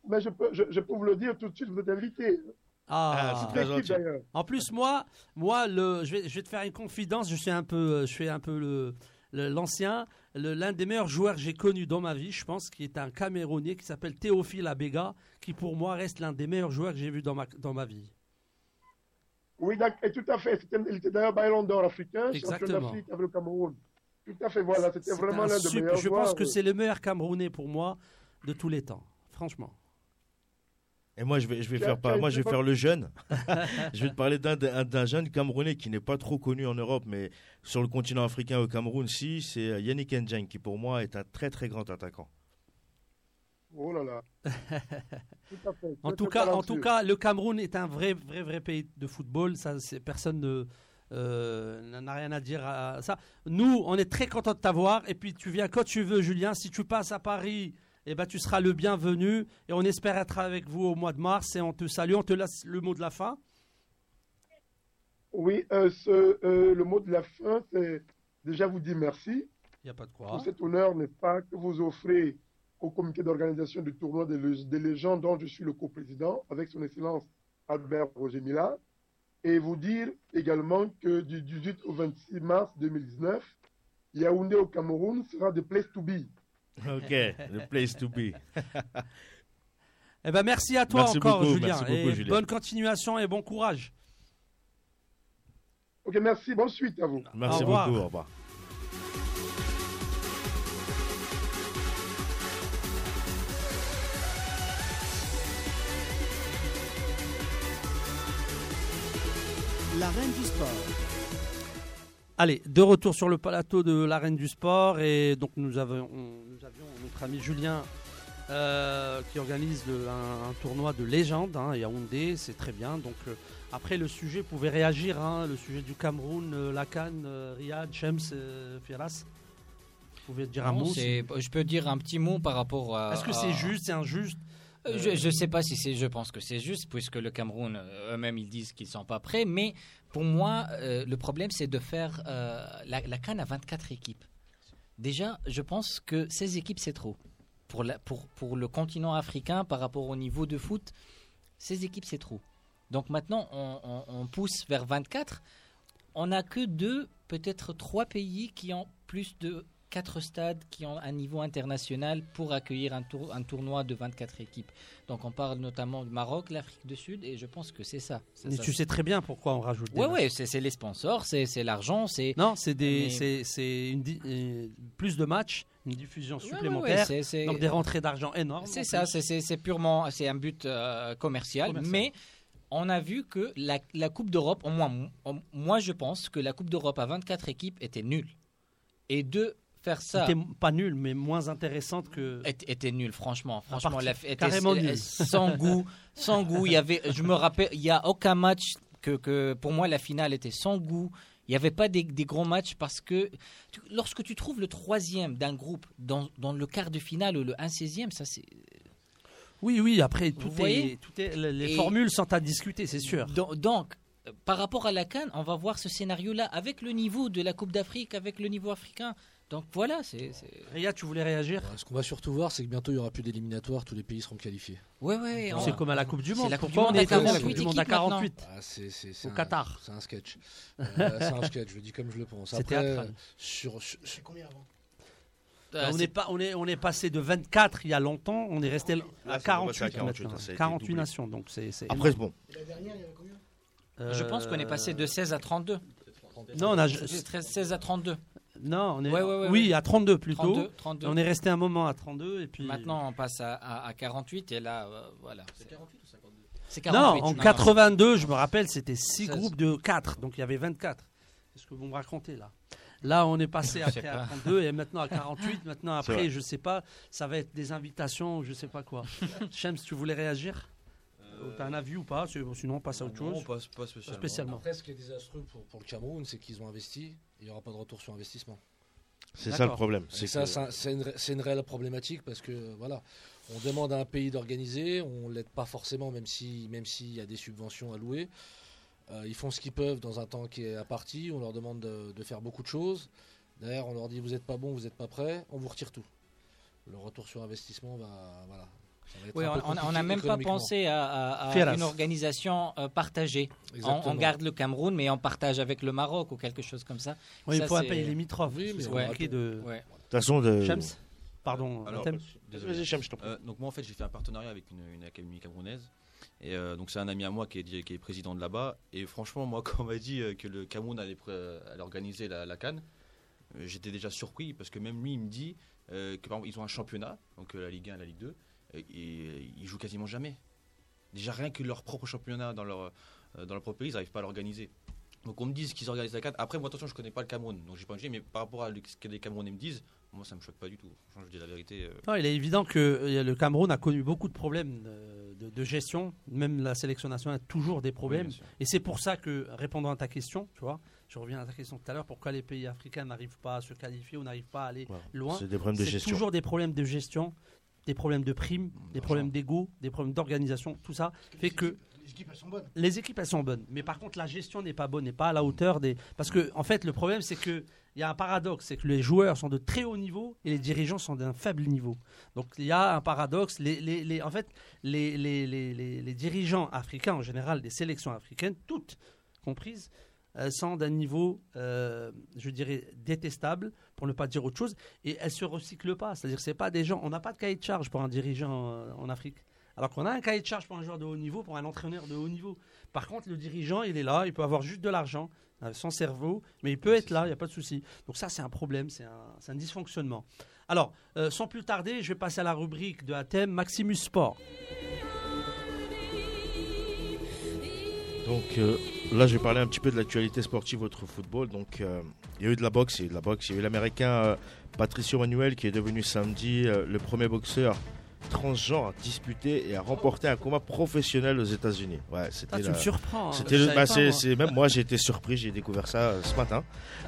Mais je peux, je, je peux vous le dire tout de suite, vous êtes invité. Ah, Ah, c'est très. En plus, moi, moi, le, je vais, je vais te faire une confidence. Je suis un peu, je fais un peu le, l'ancien, l'un des meilleurs joueurs que j'ai connu dans ma vie, je pense, qui est un Camerounais qui s'appelle Théophile Abega, qui pour moi reste l'un des meilleurs joueurs que j'ai vu dans ma, dans ma vie. Oui, et tout à fait. C'était- Il était d'ailleurs Ballon d'or africain, champion d'Afrique avec le Cameroun. Tout à fait, voilà. C'était C'est vraiment un l'un des meilleurs Je joueurs. pense que c'est le meilleur Camerounais pour moi de tous les temps. Franchement. Et moi, je vais, je vais faire pas, as moi, je vais faire le jeune. je vais te parler d'un, d'un d'un jeune Camerounais qui n'est pas trop connu en Europe, mais sur le continent africain au Cameroun, si, c'est euh, Yannick Ndjang, qui pour moi est un très très grand attaquant. Oh là là. tout à fait. En tout cas, en tout cas, le Cameroun est un vrai, vrai, vrai pays de football. Ça, personne ne euh, n'a rien à dire à ça. Nous, on est très content de t'avoir. Et puis, tu viens quand tu veux, Julien. Si tu passes à Paris, eh ben, tu seras le bienvenu. Et on espère être avec vous au mois de mars. Et on te salue. On te laisse le mot de la fin. Oui, euh, ce, euh, le mot de la fin, c'est déjà vous dire merci Il n'y a pas de quoi. pour cet honneur, n'est pas que vous offrez au comité d'organisation du tournoi des, lé- des légendes dont je suis le coprésident, avec son excellence Albert Roger Mila, et vous dire également que du 18 au 26 mars 2019, Yaoundé au Cameroun sera the place to be. Ok, the place to be. Eh ben, merci à toi Merci encore, beaucoup, Julien. merci beaucoup, et Julien. bonne continuation et bon courage. Ok, merci, bonne suite à vous. Merci Au revoir. beaucoup, au revoir. L'arène du sport. Allez, de retour sur le plateau de l'arène du sport et donc nous avons, on- nous avions notre ami Julien euh, qui organise le- un, un tournoi de légende hein, à Yaoundé, c'est très bien. Donc euh, après le sujet, pouvez réagir, hein, le sujet du Cameroun, euh, la Cannes, euh, Riyad, Shems, euh, Firas. Vous pouvez dire un Non, mot. Je peux dire un petit mot par rapport à. Est-ce que à- c'est juste, c'est injuste? Euh, Je ne sais pas si c'est. Je pense que c'est juste, puisque le Cameroun euh, eux-mêmes ils disent qu'ils sont pas prêts. Mais pour moi, euh, le problème c'est de faire la, la Cannes à 24 équipes. Déjà, je pense que 16 équipes c'est trop pour, le continent africain par rapport au niveau de foot. 16 équipes c'est trop. Donc maintenant, on pousse vers 24. On n'a que deux, peut-être trois pays qui ont plus de quatre stades qui ont un niveau international pour accueillir un, tour- un tournoi de 24 équipes. Donc on parle notamment du Maroc, l'Afrique du Sud, et je pense que c'est ça. Mais ça. tu sais très bien pourquoi on rajoute matchs. ouais, c'est c'est les sponsors, c'est c'est l'argent, c'est. Non, c'est des, Mais- c'est, c'est une di- euh, plus de matchs, une diffusion Ouais, ouais, supplémentaire, ouais, donc des rentrées d'argent énormes. C'est ça, c'est- purement, c'est un but euh, commercial, Commercial. mais on a vu que la, la Coupe d'Europe, au moins, moi je pense que la Coupe d'Europe à 24 équipes était nulle. Et de faire ça C'était pas nul, mais moins intéressante que. était, était nulle, franchement. Franchement, la, était carrément euh, nulle. sans goût, sans goût. Il y avait, je me rappelle, il y a aucun match que, que pour moi la finale était sans goût. Il n'y avait pas des, des gros matchs parce que tu- lorsque tu trouves le troisième d'un groupe dans, dans le quart de finale ou le 1 16e, ça c'est Oui, oui. Après, tout Vous est, tout est, les Et- formules sont à discuter, c'est sûr. Donc, donc, euh, par rapport à la Cannes, on va voir ce scénario-là avec le niveau de la Coupe d'Afrique, avec le niveau africain. Donc voilà, c'est. Ria, tu voulais réagir Ce qu'on va surtout voir, c'est que bientôt il n'y aura plus d'éliminatoires, tous les pays seront qualifiés. Ouais. on- C'est comme à la Coupe du C'est Monde. la Coupe du Pourquoi on à est à la 48 Coupe du Monde à équipes maintenant. 48 Ah, c'est, c'est, c'est Au un- Qatar. C'est un sketch. Euh, c'est un sketch, je le dis comme je le pense. C'est Après, théâtral. sur, sur- C'est combien avant Euh, on, c'est- est pas, on, est, on est passé de 24 il y a longtemps, on est resté Là, à ça 48, va passer à 48, maintenant. ça a été 48 doublé. nations, donc c'est. c'est Après, bon, Et la dernière, il y avait combien Je pense qu'on est passé de 16 à 32. Non, on a, C'est 13 16 à 32. Non, on est, Ouais, ouais, ouais, oui, ouais. à 32 plutôt. 32, 32. On est resté un moment à 32 et puis. Maintenant, on passe à, à- à 48 et là, euh, voilà. C'est 48 ou 52 C'est Non, 48. en 82, je me rappelle, c'était 6 16. groupes de 4, donc il y avait 24. Qu'est-ce que vous me racontez là? Là, on est passé sais à pas. 32 et maintenant à 48. Maintenant, C'est après, je sais pas, ça va être des invitations, je sais pas quoi. Shems, tu voulais réagir? T'as un avis ou pas Sinon, on passe à autre non, chose. pas, pas spécialement. spécialement. Après, ce qui est désastreux pour, pour le Cameroun, c'est qu'ils ont investi, il n'y aura pas de retour sur investissement. c'est ça le problème. C'est ça, que- c'est un- c'est une, réelle problématique parce que voilà, on demande à un pays d'organiser, on l'aide pas forcément, même si même s'il y a des subventions à louer. Euh, ils font ce qu'ils peuvent dans un temps qui est imparti. On leur demande de, de faire beaucoup de choses. Derrière, on leur dit vous n'êtes pas bon, vous n'êtes pas prêt, on vous retire tout. Le retour sur investissement va voilà. Oui, on n'a même pas pensé à, à- une organisation euh, partagée. On, garde le Cameroun, mais on partage avec le Maroc ou quelque chose comme ça. Oui, il Ça, faut un pays limitrophe. Oui, mais c'est ouais. compliqué de. Ouais. De toute façon, de... Pardon, Alors, thème désolé. Je t'en prie. Euh, donc moi en fait j'ai fait un partenariat avec une, une académie camerounaise Et euh, donc c'est un ami à moi qui est, qui est président de là-bas. Et franchement, moi, quand on m'a dit euh, que le Cameroun allait, organiser la, la Cannes, euh, j'étais déjà surpris parce que même lui, il me dit euh, que par exemple, ils ont un championnat, donc euh, la Ligue 1 et la Ligue 2, et, et ils jouent quasiment jamais. Déjà rien que leur propre championnat dans leur, euh, dans leur propre pays, ils n'arrivent pas à l'organiser. Donc on me dit qu'ils organisent la Cannes. Après, moi attention, je connais pas le Cameroun, donc j'ai pas jugé, mais par rapport à ce que les Camerounais me disent, moi ça me choque pas du tout. Je dis la vérité. euh, Non, il est évident que euh, le Cameroun a connu beaucoup de problèmes de, de gestion. Même la sélection nationale a toujours des problèmes. oui. Et c'est pour ça que, répondant à ta question, tu vois, je reviens à ta question tout à l'heure, pourquoi les pays africains n'arrivent pas à se qualifier ou n'arrivent pas à aller loin? C'est des problèmes de C'est gestion. toujours des problèmes de gestion, des problèmes de primes, des problèmes d'ego, des problèmes d'organisation. Tout ça fait que Les équipes, elles sont bonnes. les équipes elles sont bonnes, mais par contre la gestion n'est pas bonne, n'est pas à la hauteur des. Parce que en fait le problème c'est que il y a un paradoxe, c'est que les joueurs sont de très haut niveau et les dirigeants sont d'un faible niveau. Donc il y a un paradoxe. Les, les- les- en fait, les, les, dirigeants africains en général, des sélections africaines, toutes comprises, sont d'un niveau, euh, je dirais, détestable, pour ne pas dire autre chose, et elles se recyclent pas. C'est-à-dire, c'est pas des gens. On n'a pas de cahier de charge pour un dirigeant euh, en Afrique. Alors qu'on a un cahier de charge pour un joueur de haut niveau, pour un entraîneur de haut niveau. Par contre, le dirigeant, il est là, il peut avoir juste de l'argent, euh, son cerveau, mais il peut être là, il n'y a pas de souci. Donc ça, c'est un problème, c'est un, c'est un dysfonctionnement. Alors, euh, sans plus tarder, je vais passer à la rubrique de Athème, Maximus Sport. Donc euh, là, je vais parler un petit peu de l'actualité sportive votre football. Donc euh, il y a eu de la boxe, il y a eu de la boxe. Il y a eu l'américain euh, Patricio Manuel qui est devenu samedi le premier boxeur transgenre à disputer et à remporter un combat professionnel aux États-Unis. Ouais, c'était Ah, tu me surprends. hein. C'était bah, même moi j'ai été surpris, j'ai découvert ça ce matin.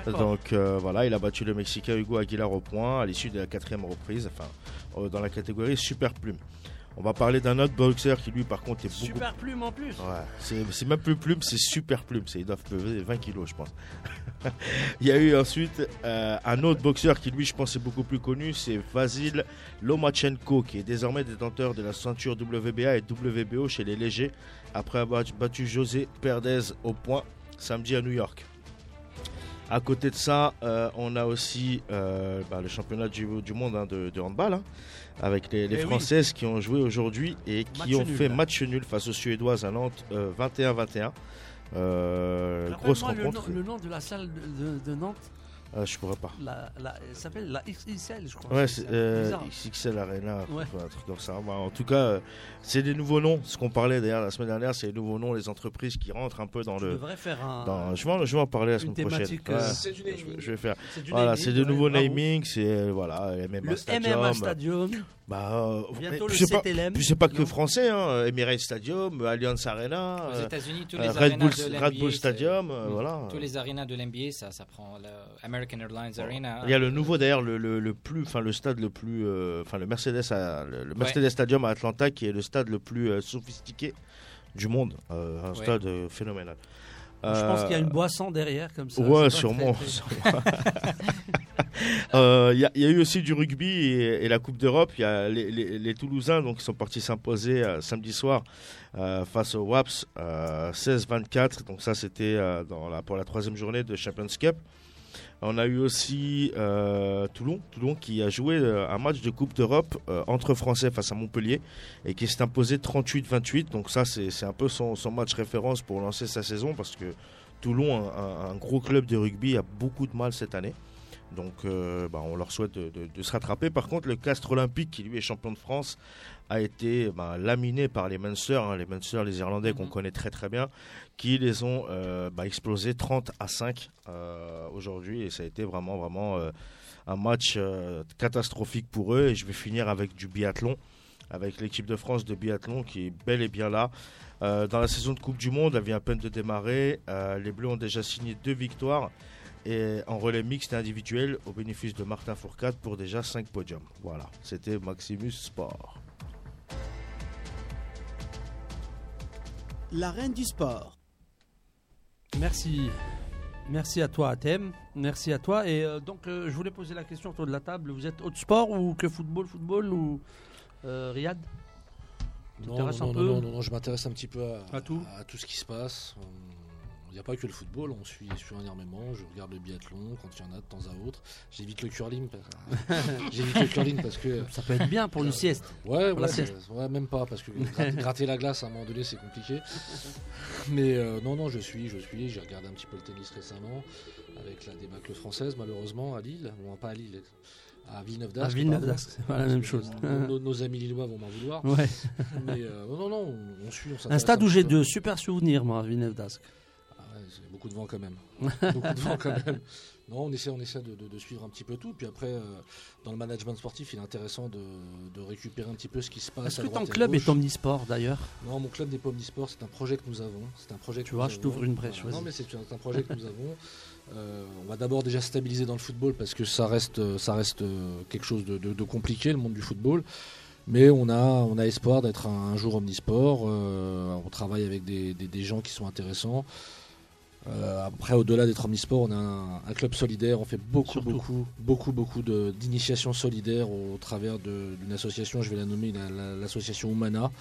Donc voilà, il a battu le Mexicain Hugo Aguilar au point à l'issue de la quatrième reprise, enfin dans la catégorie super plume. On va parler d'un autre boxeur qui lui par contre est beaucoup Super plume en plus. Ouais, c'est, même plus plume, c'est super plume. C'est, ils doivent peser 20 kilos, je pense. Il y a eu ensuite euh, un autre boxeur qui, lui, je pense, est beaucoup plus connu. C'est Vasil Lomachenko, qui est désormais détenteur de la ceinture WBA et WBO chez les légers, après avoir battu José Perdez au point samedi à New York. À côté de ça, euh, on a aussi euh, bah, le championnat du, du monde hein, de, de handball, hein, avec les, les Eh oui. Françaises qui ont joué aujourd'hui et qui Match ont nul. fait match nul face aux Suédoises à Nantes, euh, 21-21. Euh, grosse le, rencontre. nom, le nom de la salle de Nantes, Euh, je pourrais pas. la, la- elle s'appelle la XXL, je crois. Ouais, C'est euh. XXL Arena, Ouais. un truc comme ça. Bah, en tout cas, euh, c'est des nouveaux noms. Ce qu'on parlait d'ailleurs la semaine dernière, c'est les nouveaux noms, les entreprises qui rentrent un peu dans Tu le. devrais faire un. dans- je, vais en, je vais en parler la semaine prochaine. thématique, Ouais, euh, C'est du je, naming. je vais faire. c'est du Voilà, naming, c'est de ouais, nouveaux bravo. naming, c'est euh, voilà, MMA Le Stadium. MMA Stadium, Bah, euh, bientôt puis le pas, CTLM. puis c'est pas que français, hein. Emirates Stadium, Allianz Arena, Aux euh, États-Unis, tous euh, Red Bull, de l'NBA, Red Bull c'est- Stadium, euh, voilà. Tous les arénas de l'NBA, ça, ça prend le American Airlines Arena. Il y a le nouveau d'ailleurs le, le, le plus enfin le stade le plus euh, enfin le Mercedes à- le, le Mercedes Stadium à Atlanta qui est le stade le plus sophistiqué du monde un Ouais. stade phénoménal. Je pense qu'il y a une Euh, boisson derrière comme ça. Ouais, sûrement. sûrement. Euh, Il y, a- il y a eu aussi du rugby et, et la Coupe d'Europe. Il y a les, les- les Toulousains donc, qui sont partis s'imposer euh, samedi soir euh, face au WAPS euh, 16-24. Donc ça, c'était pour la troisième journée de Champions Cup. On a eu aussi euh, Toulon, qui a joué euh, un match de Coupe d'Europe euh, entre Français face à Montpellier et qui s'est imposé 38-28. Donc ça, c'est un peu son, match référence pour lancer sa saison parce que Toulon, un, gros club de rugby, a beaucoup de mal cette année. Donc bah, on leur souhaite de se rattraper. Par contre, le Castre Olympique, qui lui est champion de France, a été bah, laminé par les Munster, hein, les Munster, les Irlandais qu'on Mhm. connaît très très bien, qui les ont euh, bah, explosés 30 à 5 euh, aujourd'hui. Et ça a été vraiment vraiment euh, un match euh, catastrophique pour eux. Et je vais finir avec du biathlon, avec l'équipe de France de biathlon qui est bel et bien là. Dans la saison de Coupe du Monde, elle vient à peine de démarrer. Les Bleus ont déjà signé deux victoires et en relais mixte et individuel au bénéfice de Martin Fourcade pour déjà 5 podiums. Voilà, c'était Maximus Sport. La reine du sport. Merci. Merci à toi, Athème. Merci à toi. Et euh, donc, euh, je voulais poser la question autour de la table. Vous êtes autre sport ou que football, football ou euh, Riyad? Non, non, un non, peu non, non, non, je m'intéresse un petit peu à, À tout à tout ce qui se passe. Euh, Il n'y a pas que le football, on suit, suit énormément. Je regarde le biathlon quand il y en a de temps à autre. J'évite le curling. parce- J'évite le curling parce que. Ça peut être bien pour une sieste. Ouais, Pour ouais, la sieste. ouais, même pas parce que gra- gratter la glace à un moment donné c'est compliqué. Mais euh, non, non, je suis, je suis. J'ai regardé un petit peu le tennis récemment avec la débâcle française malheureusement à Lille, ou pas à Lille, à Villeneuve À d'Ascq. Villeneuve pardon. d'Ascq, c'est pas la même chose. Nos, nos- nos amis lillois vont m'en vouloir. Ouais. Mais euh, non, non, non, on, on suit. On Un stade où j'ai de super souvenirs, moi, à Villeneuve d'Ascq. Beaucoup de vent quand même. beaucoup de vent quand même. Non, on essaie, on essaie de, de- de suivre un petit peu tout. Puis après, euh, dans le management sportif, il est intéressant de, de récupérer un petit peu ce qui se passe. Est-ce que ton club est omnisport d'ailleurs? Non, mon club des pommes d'e-sport, c'est un projet que nous avons. C'est un projet que Tu vois, je t'ouvre une brèche, Voilà. Non, mais c'est un, projet que nous avons. Euh, on va d'abord déjà stabiliser dans le football parce que ça reste, ça reste euh, quelque chose de, compliqué, le monde du football. Mais on a, on a espoir d'être un, un jour omnisport. Euh, on travaille avec des, des- des gens qui sont intéressants. Euh, après, au-delà d'être omnisport, on a un, un club solidaire. On fait beaucoup, Surtout. beaucoup, beaucoup, beaucoup d'initiations solidaires au travers d'une association. Je vais la nommer la- la- l'association Humana.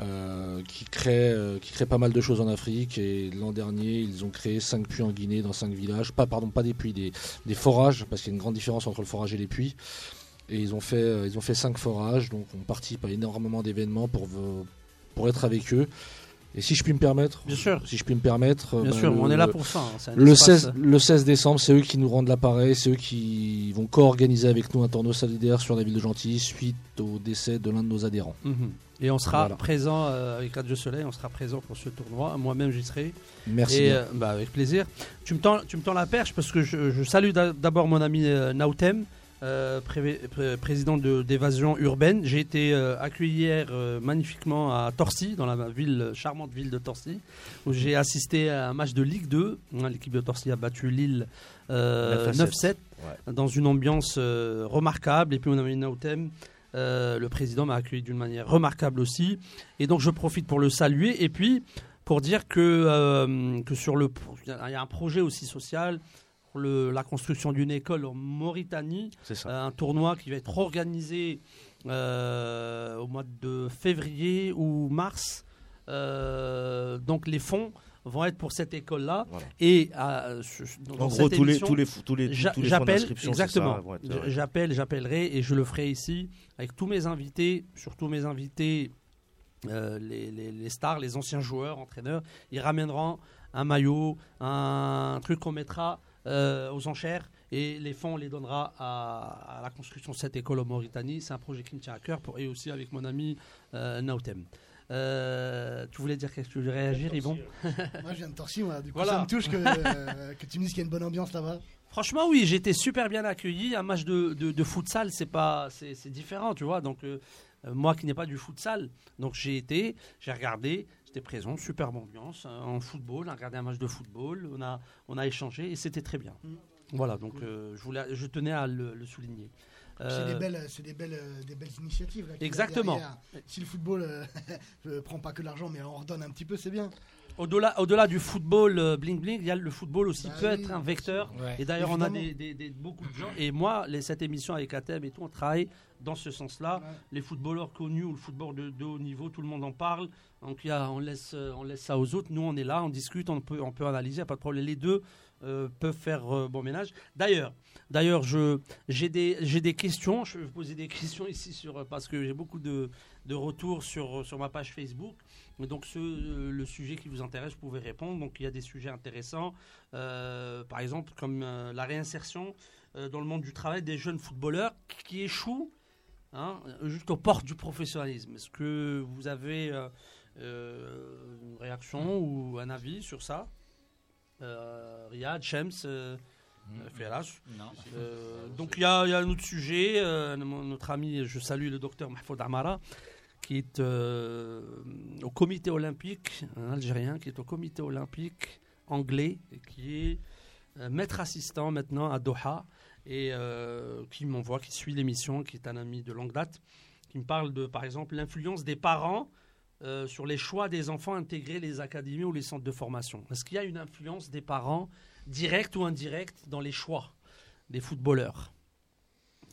euh, qui crée euh, qui crée pas mal de choses en Afrique et l'an dernier ils ont créé cinq puits en Guinée dans cinq villages pas pardon pas des puits des, des forages parce qu'il y a une grande différence entre le forage et les puits et ils ont fait euh, ils ont fait cinq forages donc on participe à énormément d'événements pour pour être avec eux et si je puis me permettre Bien sûr. si je puis me permettre Bien bah, sûr, le- on est là pour ça. hein, le espace- 16, le 16 décembre, c'est eux qui nous rendent l'appareil, c'est eux qui vont co-organiser avec nous un tournoi solidaire sur la ville de Gentilly suite au décès de l'un de nos adhérents. Mhm. Et on sera Voilà. présent euh, avec Radio Soleil, on sera présent pour ce tournoi. Moi-même, j'y serai. Merci. Et euh, bah, avec plaisir. Tu me tends, tu me tends la perche parce que je, je salue d'a- d'abord mon ami euh, Nautem, euh, pré- pré- président de- d'évasion urbaine. J'ai été euh, accueilli hier euh, magnifiquement à Torcy, dans la ville, charmante ville de Torcy, où j'ai assisté à un match de Ligue 2. Hein, L'équipe de Torcy a battu Lille euh, 9 à 9-7 dans une ambiance remarquable. Et puis mon ami Nautem. euh, le président m'a accueilli d'une manière remarquable aussi. Et donc je profite pour le saluer. Et puis pour dire que, que sur le il y a un projet aussi social le- la construction d'une école en Mauritanie, C'est ça. euh, un tournoi qui va être organisé euh, au mois de février ou mars. Euh, donc les fonds vont être pour cette école-là Voilà. et euh, dans En cette gros, tous les, tous les, tous les, tous les fonds d'inscription, exactement. J'appelle, j'appellerai et je le ferai ici avec tous mes invités, surtout mes invités, euh, les, les- les stars, les anciens joueurs, entraîneurs. Ils ramèneront un maillot, un truc qu'on mettra euh, aux enchères et les fonds on les donnera à, à la construction de cette école en Mauritanie. C'est un projet qui me tient à cœur pour, et aussi avec mon ami euh, Nautem. Euh, tu voulais dire quelque chose, tu voulais réagir, Yvon Moi, je viens de Torcy, moi. Du coup, Voilà. ça me touche que, euh, que tu me dises qu'il y a une bonne ambiance là-bas. Franchement, oui, j'ai été super bien accueilli. Un match de, de, de futsal, c'est pas, c'est c'est différent, tu vois. Donc, euh, moi qui n'ai pas du futsal, donc j'ai été, j'ai regardé, j'étais présent, superbe ambiance euh, en football, on a regardé un match de football, on a, on a échangé et c'était très bien. Mm. Voilà, donc euh, je, voulais, je tenais à le, le souligner. C'est Euh, des belles, c'est des belles, euh, des belles initiatives. Là, Exactement. Si le football euh, euh, prend pas que l'argent, mais en redonne un petit peu, c'est bien. Au-delà, au-delà du football euh, bling bling, y a le football aussi Bah peut oui, être un vecteur. Ouais. Et d'ailleurs, on a des, des- des- beaucoup de gens. Et moi, les, cette émission avec Atem et tout, on travaille dans ce sens-là. Ouais. Les footballeurs connus ou le football de, de haut niveau, tout le monde en parle. Donc, y a, on, laisse, euh, on laisse ça aux autres. Nous, on est là, on discute, on peut, on peut analyser, pas de problème. Les deux euh, peuvent faire euh, bon ménage. D'ailleurs, d'ailleurs, je, j'ai des, j'ai des questions. Je vais vous poser des questions ici sur, parce que j'ai beaucoup de, de retours sur, sur ma page Facebook. Donc ce, euh, le sujet qui vous intéresse, vous pouvez répondre. Donc il y a des sujets intéressants, euh, par exemple comme euh, la réinsertion euh, dans le monde du travail des jeunes footballeurs qui échouent hein, jusqu'aux portes du professionnalisme. Est-ce que vous avez une réaction ou un avis sur ça? Riyad, euh, Firas Non. donc il y, y a un autre sujet, notre ami, je salue le docteur Mahfoud Amara, qui est euh, au comité olympique, un Algérien qui est au comité olympique anglais, et qui est euh, maître assistant maintenant à Doha, et euh, qui m'envoie, qui suit l'émission, qui est un ami de longue date, qui me parle de, par exemple, l'influence des parents sur les choix des enfants à intégrer les académies ou les centres de formation. Est-ce qu'il y a une influence des parents, directe ou indirecte, dans les choix des footballeurs?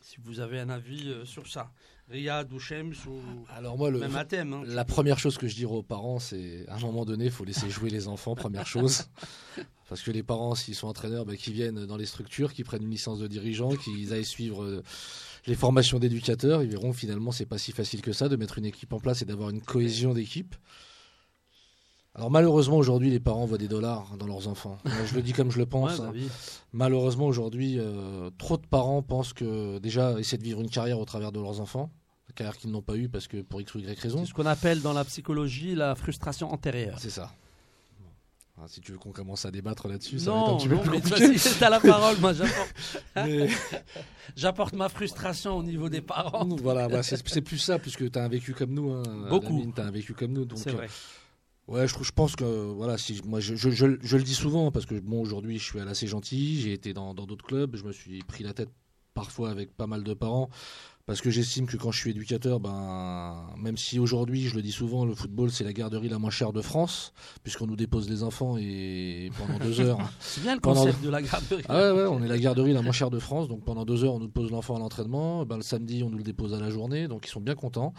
Si vous avez un avis sur ça. Riyad ou Shems ou Alors moi, le, même à thème. hein. la première chose que je dirais aux parents, c'est à un moment donné, il faut laisser jouer les enfants, première chose. Parce que les parents, s'ils sont entraîneurs, bah, qui viennent dans les structures, qui prennent une licence de dirigeant, qu'ils aillent suivre euh, les formations d'éducateurs, ils verront finalement c'est pas si facile que ça de mettre une équipe en place et d'avoir une cohésion d'équipe. Alors malheureusement aujourd'hui les parents voient des dollars dans leurs enfants. Je le dis comme je le pense. Ouais, bah hein. Malheureusement aujourd'hui, euh, trop de parents pensent que déjà essaient de vivre une carrière au travers de leurs enfants, carrière qu'ils n'ont pas eu parce que pour x ou y raison. C'est ce qu'on appelle dans la psychologie la frustration antérieure. C'est ça. Ah, si tu veux qu'on commence à débattre là-dessus, ça va être un Non, petit peu non, plus compliqué. vas-y, t'as la parole, moi j'apporte, Mais- j'apporte ma frustration au niveau des parents. voilà, bah, c'est c'est plus ça, puisque tu as un vécu comme nous. Hein, Beaucoup. Tu as un vécu comme nous. Donc, C'est euh, vrai. Ouais, je, je pense que voilà, si moi je, je, je- je le dis souvent parce que bon aujourd'hui je suis assez gentil, j'ai été dans dans d'autres clubs, je me suis pris la tête parfois avec pas mal de parents parce que j'estime que quand je suis éducateur, ben même si aujourd'hui je le dis souvent, le football c'est la garderie la moins chère de France puisqu'on nous dépose les enfants et pendant deux heures. C'est bien le pendant- concept de la garderie. Ah ouais, ouais, on est la garderie la moins chère de France, donc pendant deux heures on nous pose l'enfant à l'entraînement, ben, le samedi on nous le dépose à la journée, donc ils sont bien contents.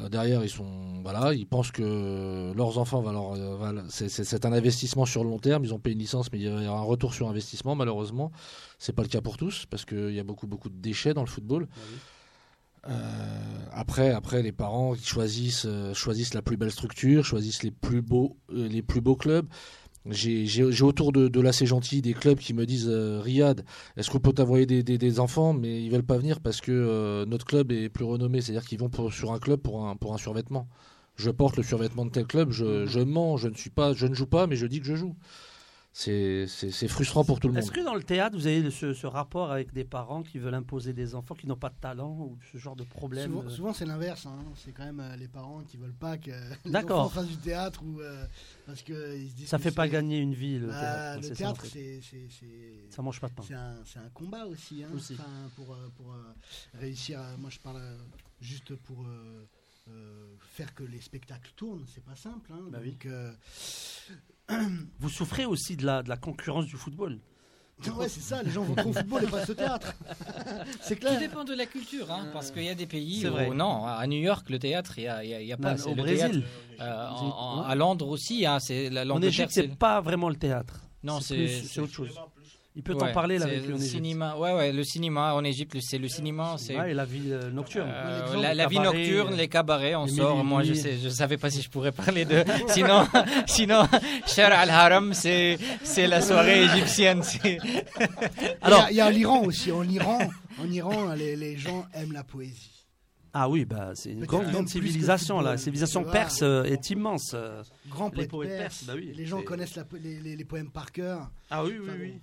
Euh, derrière, ils sont voilà, ils pensent que leurs enfants va leur, euh, c'est- un investissement sur le long terme. Ils ont payé une licence, mais il y aura un retour sur investissement. Malheureusement, c'est pas le cas pour tous parce qu'il y a beaucoup beaucoup de déchets dans le football. Euh, après, après, les parents ils choisissent euh, choisissent la plus belle structure, choisissent les plus beaux euh, les plus beaux clubs. J'ai autour de, de c'est gentil des clubs qui me disent euh, Riyad, est-ce qu'on peut t'envoyer des, des, des enfants? Mais ils veulent pas venir parce que euh, notre club est plus renommé, c'est-à-dire qu'ils vont pour- sur un club pour un pour un survêtement. Je porte le survêtement de tel club, je, je mens, je ne suis pas, je ne joue pas, mais je dis que je joue. C'est frustrant pour tout le monde. Est-ce que dans le théâtre, vous avez ce, ce rapport avec des parents qui veulent imposer des enfants qui n'ont pas de talent ou ce genre de problème Souvent, euh, souvent, c'est l'inverse. hein. C'est quand même euh, les parents qui veulent pas que les D'accord. enfants fassent du théâtre ou euh, parce que ils se disent Ça que fait pas gagner une vie, le Bah, théâtre. le c'est ça, théâtre, c'est mange pas de pain. c'est un, c'est un combat aussi. hein. Aussi. Enfin, pour euh, pour euh, réussir. à- moi, je parle juste pour euh, euh, faire que les spectacles tournent. C'est pas simple. hein. Bah oui. Donc, euh, Vous souffrez aussi de la, de la concurrence du football. ouais, c'est ça. Les gens vont au football et pas au théâtre. c'est Tout clair. dépend de la culture, hein, parce qu'il y a des pays C'est où, vrai. non, à New York, le théâtre, il n'y a, y a- il y a pas. C'est au le Brésil. théâtre, euh, en- en- à Londres aussi, hein, c'est la En Égypte, c'est pas vraiment le théâtre. Non, c'est autre chose. Il peut Ouais, t'en parler là c'est avec lui en Égypte. cinéma. Ouais, ouais, le cinéma en Égypte, c'est le cinéma, c'est Ouais, et la vie euh, nocturne. Euh, la, vie cabarets, nocturne, euh, les cabarets, on les sort. Moi, je sais, je savais pas si je pourrais parler de. Sinon, sinon, Cher al Haram, c'est c'est la soirée égyptienne. c'est- Alors, il y a, l'Iran aussi. En Iran, en Iran, les, les gens aiment la poésie. Ah oui, bah, c'est une grande, grande civilisation. La civilisation perse euh, est immense. Grand Les poète poètes perse. perses, bah oui, les gens c'est- connaissent la les, les- les poèmes par cœur. Ah oui, oui, Enfin, oui.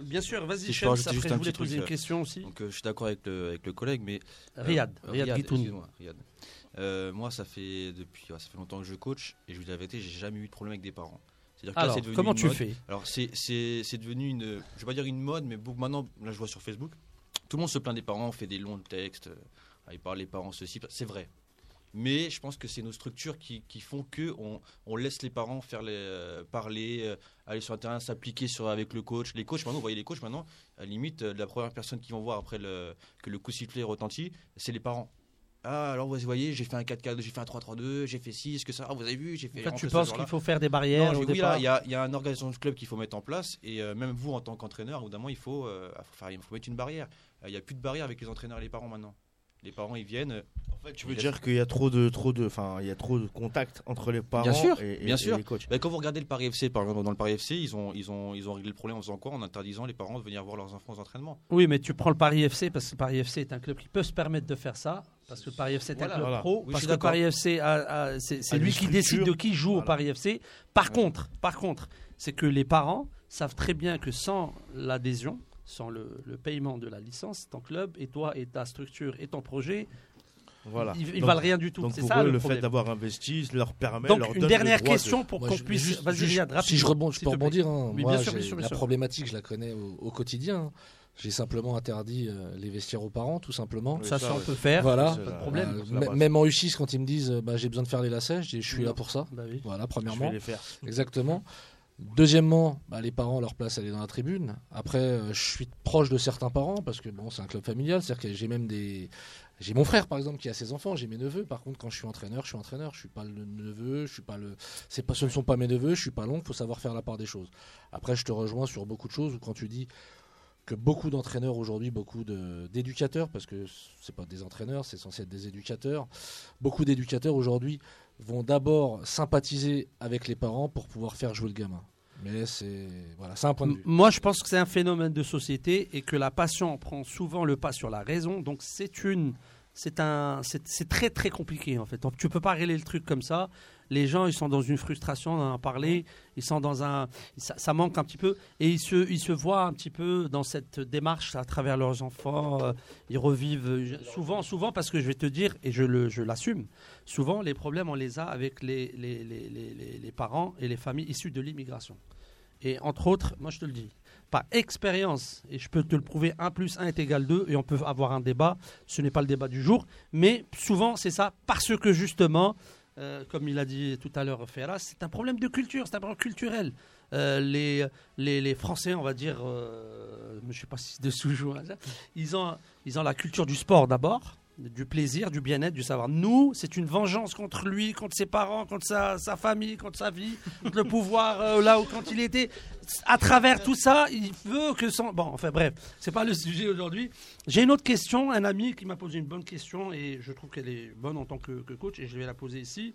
Bien sûr, vas-y, Si je rajouter après juste je voulais poser truc, une euh, question aussi. Donc euh, je suis d'accord avec le, avec le collègue, mais euh, Riyad, euh, Riyad Guitoun. excuse-moi, Riyad. Euh, moi, ça fait depuis ouais, ça fait longtemps que je coach et je vous dis la vérité, j'ai jamais eu de problème avec des parents. C'est-à-dire que Alors, c'est devenu comment tu mode. fais? Alors c'est c'est c'est devenu une je vais pas dire une mode, mais maintenant là je vois sur Facebook, tout le monde se plaint des parents, fait des longs textes, euh, ils parlent les parents ceci, c'est vrai. Mais je pense que c'est nos structures qui, qui font que on, on laisse les parents faire les, euh, parler, euh, aller sur le terrain, s'appliquer sur avec le coach. Les coachs maintenant, vous voyez les coachs maintenant, à la limite euh, la première personne qu'ils vont voir après le, que le coup de sifflet retentit, c'est les parents. Ah alors vous voyez, j'ai fait un 4-4, j'ai fait un 3-3-2, j'ai fait 6, ce que ça, ah, vous avez vu, j'ai fait. En fait, tu penses qu'il faut faire des Non, barrières je- au oui, il y a, il y a un organisation de club qu'il faut mettre en place et euh, même vous en tant qu'entraîneur, évidemment, il faut, euh, faut, faire- il faut mettre une barrière. Euh, Il n'y a plus de barrière avec les entraîneurs et les parents maintenant. Les parents, ils viennent. euh, En fait, tu veux dire qu'il y a trop de, trop de, enfin, il y a trop de contact entre les parents sûr, et, et- bien et sûr. les coachs. bah, quand vous regardez le Paris FC, par exemple, dans le Paris FC, ils ont, ils ont, ils ont réglé le problème en faisant quoi? En interdisant les parents de venir voir leurs enfants aux entraînements. Oui, mais tu prends le Paris FC parce que le Paris FC est un club qui peut se permettre de faire ça. Parce que le Paris FC est Voilà, un club voilà. pro. Oui, parce que le. Paris FC, c'est lui qui décide de qui joue au. Paris FC. Par contre, par contre, c'est que les parents savent très bien que sans l'adhésion, sans le, le paiement de la licence, ton club et toi et ta structure et ton projet, Voilà. ils, ils Donc- valent rien du tout. Donc C'est pour ça eux, le, le, fait d'avoir investi leur permet. Donc leur une donne dernière le droit de- question pour qu'on je- puisse. juste- Vas-y, juste- Riyad, si je rebondis, je peux rebondir. hein. Oui, Moi, bien sûr, j'ai- bien sûr, bien la sûr. problématique, je la connais au, au quotidien. hein. J'ai simplement interdit euh, les vestiaires aux parents, tout simplement. Oui, Ça, ça, ça, on peut faire. Voilà. Pas de problème. Euh, même en U6, quand ils me disent euh, bah, j'ai besoin de faire les lacets, je dis je suis là pour ça. Bah oui. Voilà, Je vais premièrement. les faire. Exactement. Deuxièmement, bah, les parents, leur place, elle est dans la tribune. Après, euh, je suis proche de certains parents parce que bon, c'est un club familial. C'est-à-dire que j'ai même des. J'ai mon frère, par exemple, qui a ses enfants. J'ai mes neveux. Par contre, quand je suis entraîneur, je suis entraîneur. Je suis pas le neveu. Je suis pas le. Pas. Ce ne sont pas mes neveux. Je suis pas l'oncle. Faut savoir faire la part des choses. Après, je te rejoins sur beaucoup de choses. Quand tu dis que beaucoup d'entraîneurs aujourd'hui, beaucoup d'éducateurs, parce que c'est pas des entraîneurs, c'est censé être des éducateurs. Beaucoup d'éducateurs aujourd'hui vont d'abord sympathiser avec les parents pour pouvoir faire jouer le gamin. Mais c'est voilà, c'est un point de vue. Moi, je pense que c'est un phénomène de société et que la passion prend souvent le pas sur la raison. Donc, c'est une, c'est un, c'est c'est très très compliqué en fait. Donc, tu peux pas régler le truc comme ça. Les gens, ils sont dans une frustration, on en a parlé. Ils sont dans un, ça, ça manque un petit peu et ils se, ils se voient un petit peu dans cette démarche à travers leurs enfants. euh, ils revivent euh, souvent, souvent parce que je vais te dire et je le, je l'assume. Souvent, les problèmes, on les a avec les, les, les, les, les- les parents et les familles issues de l'immigration. Et entre autres, moi je te le dis, par expérience, et je peux te le prouver, 1 plus 1 est égal 2, et on peut avoir un débat, ce n'est pas le débat du jour, mais souvent c'est ça, parce que justement, euh, comme il a dit tout à l'heure Ferras, c'est un problème de culture, c'est un problème culturel. Euh, les, Français, on va dire, euh, je ne sais pas si c'est de sous ils ils ont la culture du sport d'abord, du plaisir, du bien-être, du savoir. Nous, c'est une vengeance contre lui, contre ses parents, contre sa, famille, contre sa vie, contre le pouvoir euh, là où quand il était. À travers tout ça, il veut que son. Bon, enfin bref, c'est pas le sujet aujourd'hui. J'ai une autre question, un ami qui m'a posé une bonne question et je trouve qu'elle est bonne en tant que, que coach et je vais la poser ici.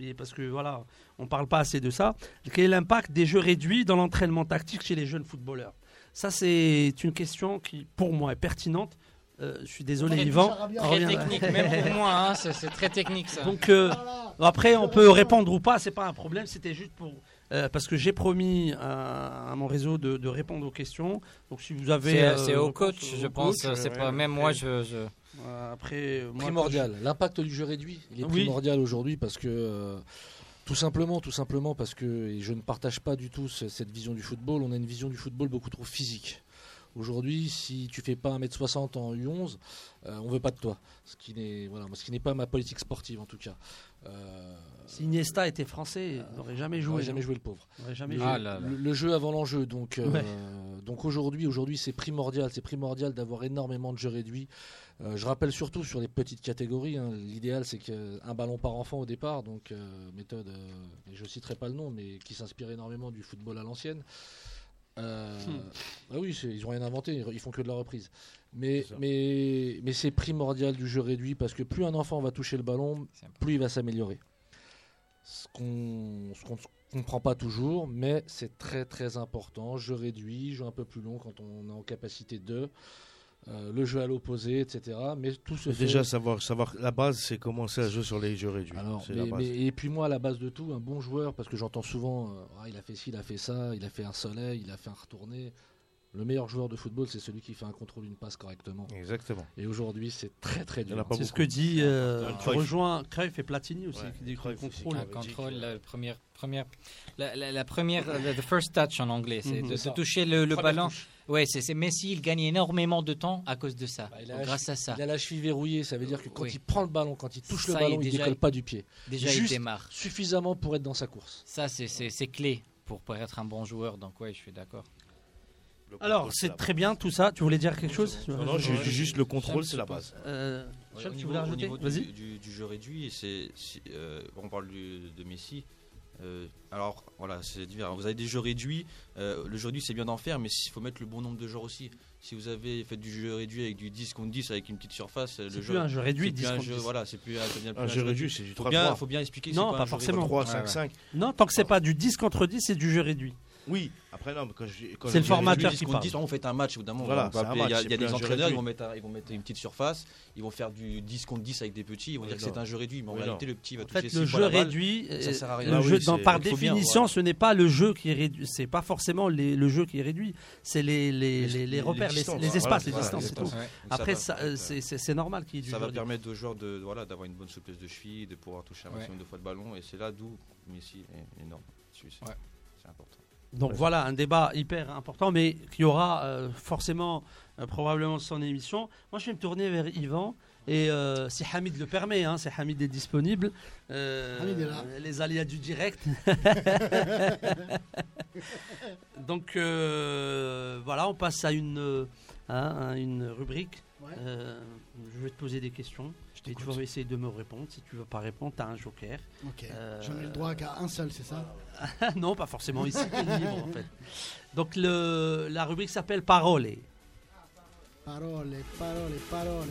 Et parce que voilà, on parle pas assez de ça. Quel est l'impact des jeux réduits dans l'entraînement tactique chez les jeunes footballeurs? Ça, c'est une question qui, pour moi, est pertinente. Euh, je suis désolé, Ouais, Yvan. Très revient- technique, même pour moi, hein, c'est très technique ça. Donc euh, après, on peut répondre ou pas, c'est pas un problème. C'était juste pour euh, parce que j'ai promis à, à mon réseau de, de répondre aux questions. Donc si vous avez, C'est euh, au coach, je pense. C'est pas même moi, je. je- après, moi, primordial. L'impact du jeu réduit, il est Oui. primordial aujourd'hui parce que euh, tout simplement, tout simplement parce que et je ne partage pas du tout ce- cette vision du football. On a une vision du football beaucoup trop physique. Aujourd'hui, si tu fais pas 1m60 en U11, euh, on veut pas de toi. Ce qui n'est voilà, ce qui n'est pas ma politique sportive en tout cas. Euh, Si Iniesta était français, il n'aurait jamais on joué. n'aurait jamais joué le pauvre. Il n'aurait jamais Le, joué. Ah là là. le- le jeu avant l'enjeu. Donc, euh, Ouais. donc aujourd'hui, aujourd'hui, c'est primordial. C'est primordial d'avoir énormément de jeux réduits. Euh, je rappelle surtout sur les petites catégories. hein, L'idéal, c'est qu'un ballon par enfant au départ. Donc, euh, méthode, euh, et je citerai pas le nom, mais qui s'inspire énormément du football à l'ancienne. Euh, ah oui, ils ont rien inventé. Ils font que de la reprise. Mais, C'est ça. mais, mais c'est primordial du jeu réduit parce que plus un enfant va toucher le ballon, plus il va s'améliorer. Ce qu'on ce qu'on ne comprend pas toujours, mais c'est très très important. Jeu réduit, jeu un peu plus long quand on est en capacité de. Euh, le jeu à l'opposé, etc. Mais tout se fait. Déjà, savoir, savoir la base, c'est commencer à jouer sur les jeux réduits. Alors, mais- la base. mais- et puis moi, à la base de tout, un bon joueur, parce que j'entends souvent, euh, Ah, il a fait ci, il a fait ça, il a fait un soleil, il a fait un retourné. Le meilleur joueur de football, c'est celui qui fait un contrôle, une passe correctement. Exactement. Et aujourd'hui, c'est très très dur. C'est ce que dit. euh, tu Cruyff. rejoins Cruyff et Platini aussi, Ouais, qui dit Cruyff contrôle. Un contrôle, la première, première, la, la- la première, euh, the first touch en anglais, c'est Mhm. de, ça. toucher le, ballon. touche. Ouais, c'est c'est Messi, il gagne énormément de temps à cause de ça, Bah, il a Donc, la grâce à ça. Il a la cheville verrouillée, ça veut dire que quand Oui. il prend le ballon, quand il touche le ballon, il il déjà- décolle pas du pied. Déjà, il Juste- démarre. Suffisamment pour être dans sa course. Ça, c'est- c'est c'est clé pour, pour être un bon joueur. Donc, ouais, je suis d'accord. Alors, c'est très bien tout ça. Tu voulais dire quelque chose base. Non, non, juste le contrôle, c'est la base. Euh, au tu niveau- voulais au rajouter niveau du, Vas-y. du, du jeu réduit, c'est, si- euh, on parle du- de Messi. Euh, alors voilà, c'est divers. Vous avez des jeux réduits. euh, le jeu réduit, c'est bien d'en faire, mais il faut mettre le bon nombre de joueurs aussi. Si vous avez fait du jeu réduit avec du 10 contre 10 avec une petite surface, C'est le plus jeu. un jeu réduit, c'est plus 10 un contre jeu, 10. voilà, c'est plus plus Un jeu réduit, c'est du Faut 3 bien, faut bien expliquer. que Non, c'est pas un jeu forcément. réduit. 3, Ouais, 5, ouais. 5. Non, tant que c'est pas du 10 contre 10, c'est du jeu réduit. Oui, après, non, mais quand je. quand C'est je le dis formateur qui qu'on parle. dit, on fait un match, évidemment. Voilà, on c'est un appeler- il y a, match, il y a c'est plus des un jeu entraîneurs, ils réduit. vont, mettre, un- ils vont mettre une petite surface, ils vont faire du 10 contre 10 avec des petits, ils vont Oui, dire que non. c'est un jeu réduit, mais en Oui, réalité, non. le petit va En toucher fait, six le fois jeu la balle. réduit, ça euh, sert à rien. le Ah jeu, oui, dans- c'est- par il faut bien, définition, voilà. ce n'est pas le jeu qui est réduit. C'est pas forcément les- le jeu qui est réduit. C'est les, les, les, les les repères, les, distances, les voilà, espaces, les voilà, distances, c'est tout. exactement. Ouais. Donc Après, va- ça, euh, c'est- c'est c'est normal qu'il y ait du ça jeu va réduit. permettre aux joueurs de voilà d'avoir une bonne souplesse de cheville, de pouvoir toucher un Ouais. maximum de fois de ballon, et c'est là d'où Messi est énorme. dessus, C'est Ouais. c'est important. Donc voilà, un débat hyper important, mais qui aura euh, forcément, euh, probablement son émission. Moi, je vais me tourner vers Yvan. Et euh, si Hamid le permet, hein, si Hamid est disponible, euh, Hamid est là. les aléas du direct. Donc euh, voilà, on passe à une, hein, à une rubrique. Ouais. Euh, je vais te poser des questions. Et tu vas essayer de me répondre. Si tu ne veux pas répondre, tu as un joker. Ok. Euh, J'en ai le droit qu'à un seul, c'est ça? Non, pas forcément ici, libre en fait. Donc le, la rubrique s'appelle Parole. Parole, parole, parole.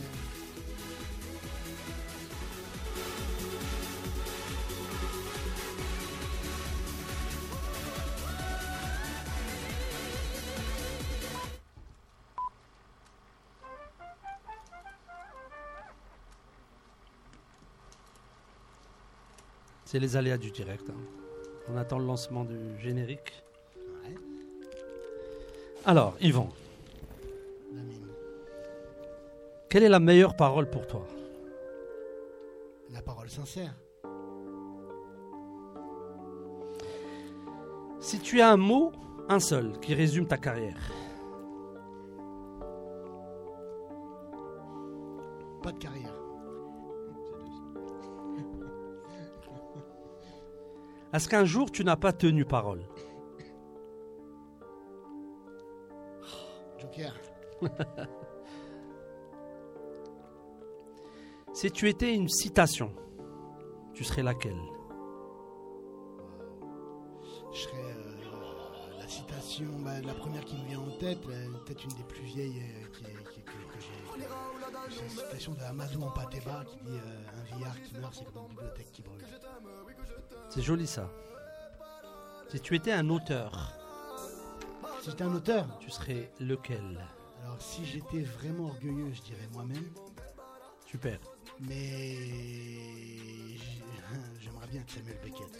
C'est les aléas du direct. hein. On attend le lancement du générique. Ouais. Alors, Yvan, La mine. quelle est la meilleure parole pour toi? La parole sincère. Si tu as un mot, un seul, qui résume ta carrière, Pas de carrière. Est-ce qu'un jour tu n'as pas tenu parole? Joker. Si tu étais une citation, tu serais laquelle? Je serais euh, la citation, bah, la première qui me vient en tête, euh, peut-être une des plus vieilles euh, qui, est- que, j'ai. C'est une citation de Amadou en Pateba qui dit euh, Un vieillard qui meurt, c'est comme une bibliothèque qui brûle. C'est joli ça. Si tu étais un auteur, Si j'étais un auteur, tu serais lequel? alors si j'étais vraiment orgueilleux, je dirais moi-même, Super. mais j'ai- j'aimerais bien être Samuel Beckett.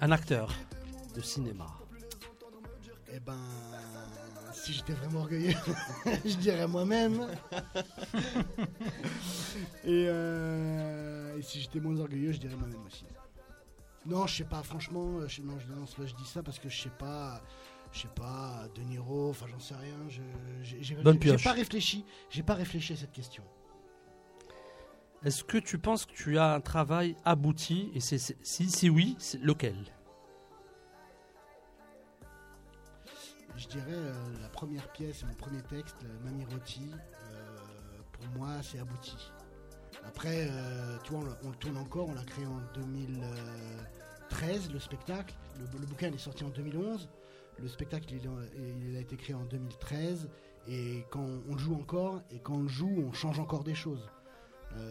Un acteur de cinéma. Eh ben, si j'étais vraiment orgueilleux, je dirais moi-même. et, euh, et si j'étais moins orgueilleux, je dirais moi-même aussi. Non, je sais pas, franchement, euh, je, non, je, non, je dis ça parce que je sais pas, je sais pas, De Niro, enfin j'en sais rien. J'ai, pas réfléchi, j'ai pas réfléchi à cette question. Est-ce que tu penses que tu as un travail abouti Et si, si oui, lequel? Je dirais euh, la première pièce, mon premier texte, euh, Mamie Rôti, euh, pour moi c'est abouti. Après, euh, tu vois, on, le- tourne encore, on l'a créé en 2013, le spectacle. Le, bouquin est sorti en 2011. Le spectacle il, a été créé en 2013. Et quand on le joue encore, et quand on le joue, on change encore des choses.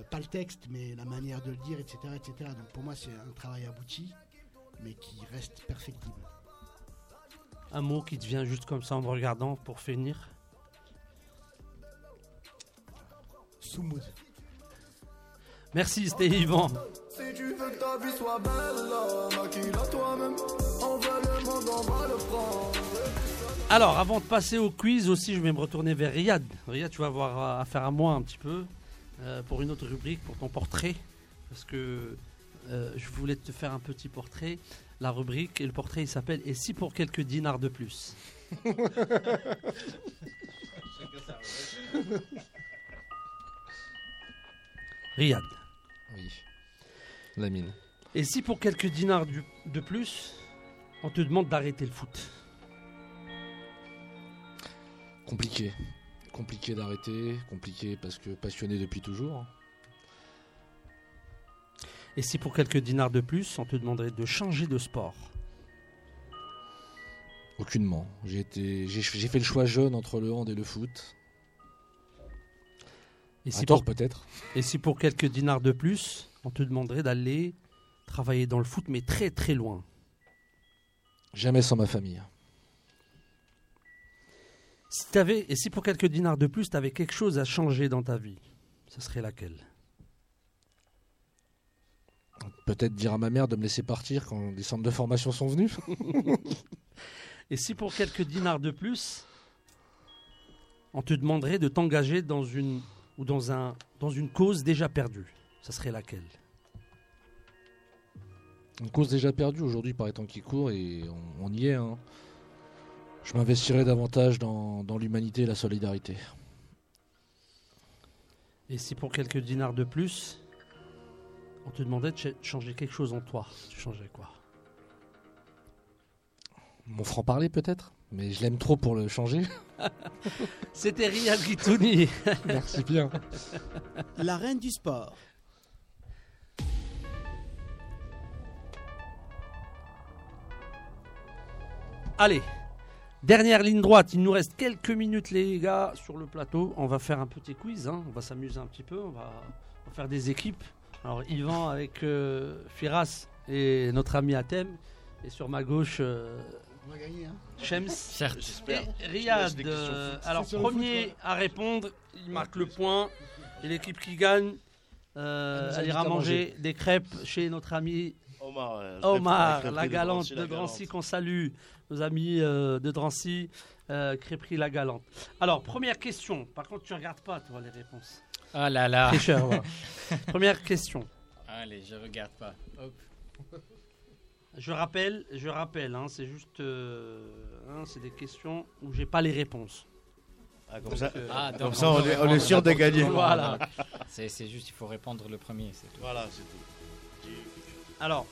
Pas le texte, mais la manière de le dire, etc. etc. Donc pour moi c'est un travail abouti, mais qui reste perfectible. Un mot qui te vient juste comme ça en me regardant pour finir Soumoud. Merci, c'était Yvan. Si tu veux que ta vie soit belle, maquille-la toi-même. Envoie le monde, on va le prendre. Alors, avant de passer au quiz aussi, je vais me retourner vers Riyad. Riyad, tu vas avoir affaire à moi un petit peu euh, pour une autre rubrique, pour ton portrait. Parce que euh, je voulais te faire un petit portrait. La rubrique et le portrait, il s'appelle Et si pour quelques dinars de plus? Riyad. Oui. La mine. Et si pour quelques dinars du- de plus, on te demande d'arrêter le foot? Compliqué. Compliqué d'arrêter, compliqué parce que passionné depuis toujours. Et si pour quelques dinars de plus, on te demanderait de changer de sport Aucunement. J'ai fait le choix jeune entre le hand et le foot. Et si, tort pour, peut-être. et si pour quelques dinars de plus, on te demanderait d'aller travailler dans le foot, mais très très loin Jamais sans ma famille. si t'avais, Et si pour quelques dinars de plus, tu avais quelque chose à changer dans ta vie, ce serait laquelle? Peut-être dire à ma mère de me laisser partir quand les centres de formation sont venus. Et si pour quelques dinars de plus, on te demanderait de t'engager dans une, ou dans, un, dans une cause déjà perdue, ce serait laquelle? Une cause déjà perdue aujourd'hui par les temps qui courent et on, on y est. hein. Je m'investirai davantage dans, dans l'humanité et la solidarité. Et si pour quelques dinars de plus, on te demandait de ch- changer quelque chose en toi, tu changerais quoi? Mon franc-parler peut-être? Mais je l'aime trop pour le changer. C'était Riyad Gitouni. Merci bien. La reine du sport. Allez, dernière ligne droite. Il nous reste quelques minutes, les gars, sur le plateau. On va faire un petit quiz. hein. On va s'amuser un petit peu. On va, on va faire des équipes. Alors, Yvan avec euh, Firas et notre ami Atem. Et sur ma gauche, euh, On hein. Shems. Certes. Et Riyad. euh, alors, sur le premier foot, à répondre, il marque le point. Et l'équipe qui gagne, euh, Elle nous elle invite ira à manger des crêpes chez notre ami Omar, euh, Omar, la galante de Drancy qu'on salue, nos amis euh, de Drancy, euh, crêperie la galante. Alors, première question. Par contre, tu regardes pas, toi, les réponses. Ah là là. Voilà. Première question. Allez, je regarde pas. Hop. Je rappelle, je rappelle, hein, c'est juste, euh, hein, c'est des questions où j'ai pas les réponses. Ah, comme ça, Ah, comme ça, on est, on est sûr de gagner. Voilà. C'est c'est juste, il faut répondre le premier, c'est tout. Voilà, c'est tout. Alors,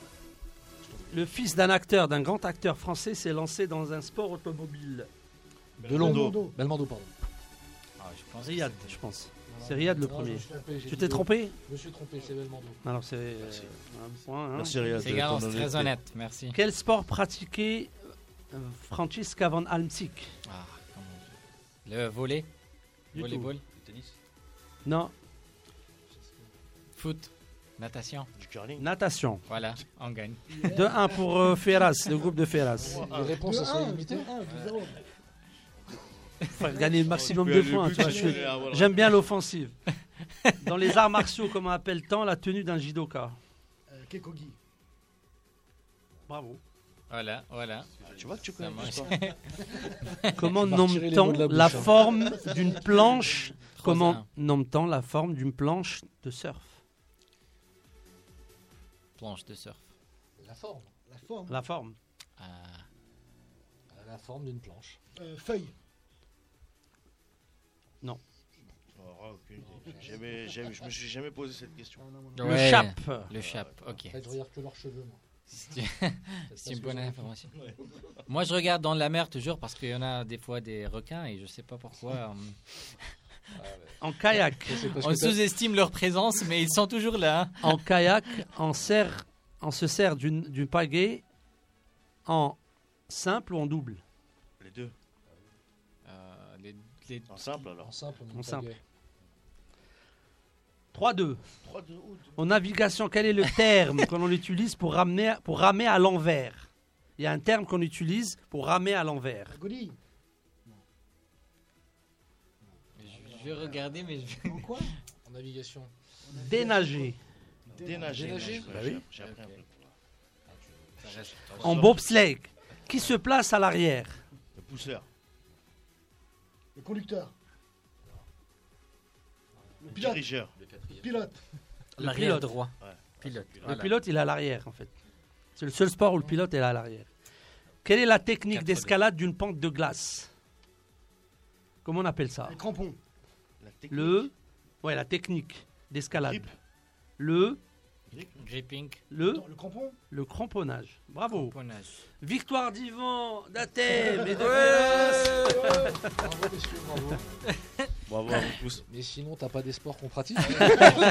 le fils d'un acteur, d'un grand acteur français, s'est lancé dans un sport automobile. Belmondo. Belmondo. Pardon. Ah, je pense Riyad, je pense. C'est Riyad le premier. Tu t'es trompé Je me suis trompé, c'est Belmondo. Alors c'est euh, Merci. un point. hein. Merci Riyad. C'est très honnête, merci. Quel sport pratiquait euh, Francisca van Almsick? Ah, Le volet Du tout. Volleyball? Non, Foot? Natation? Du curling? natation. Voilà, on gagne. De 1 pour euh, Ferras, le groupe de Ferras. Les réponses sont 2-1, limitées 2-1, 2-0. Faut gagner le maximum de points. J'aime bien l'offensive. Dans les arts martiaux, comment appelle-t-on la tenue d'un judoka Euh, Kekogi. Bravo. Voilà, voilà. Tu vois que tu connais. Comment nomme-t-on la hein. forme d'une planche Comment 3-1. nomme-t-on la forme d'une planche de surf Planche de surf. La forme. La forme. La forme. Ah, a la forme d'une planche. Euh, feuille. Oh. Jamais- jamais- je me suis jamais posé cette question. Le ouais, chape. Le chape, ok. En fait, je regarde que leurs cheveux, moi. C'est une bonne information. Moi, je regarde dans la mer toujours parce qu'il y en a des fois des requins et je sais pas pourquoi. on- En kayak. On sous-estime leur présence, mais ils sont toujours là. En kayak, on, sert, on se sert d'une d'une pagaie en simple ou en double les- En simple alors. En simple, on En simple. pagaie. 3-2. 3 2 août. En navigation, quel est le terme qu'on utilise pour ramener, pour ramer à l'envers? Il y a un terme qu'on utilise pour ramer à l'envers. Je, vais regarder, mais je... En quoi? En navigation. Dénager. Dénager. Dénager? Bah j'ai- oui. J'ai appris un peu. ça reste- En bobsleigh, qui se place à l'arrière? Le pousseur. Le conducteur. Le Le pilote. dirigeur. Pilote. Le L'arrière pilote. droit. Ouais. Pilote. Le pilote, il est à l'arrière, en fait. C'est le seul sport où le pilote est à l'arrière. Quelle est la technique d'escalade d'une pente de glace? Comment on appelle ça? Les crampons. La. Le. Ouais, la technique d'escalade. Le. Gripping. Le. Attends, Le crampon. Le cramponnage. Bravo. Cramponnage. Victoire d'Ivan, d'Athènes et de Ferras. Bravo, messieurs, bravo. Bravo à vous tous. Mais sinon, t'as pas des sports qu'on pratique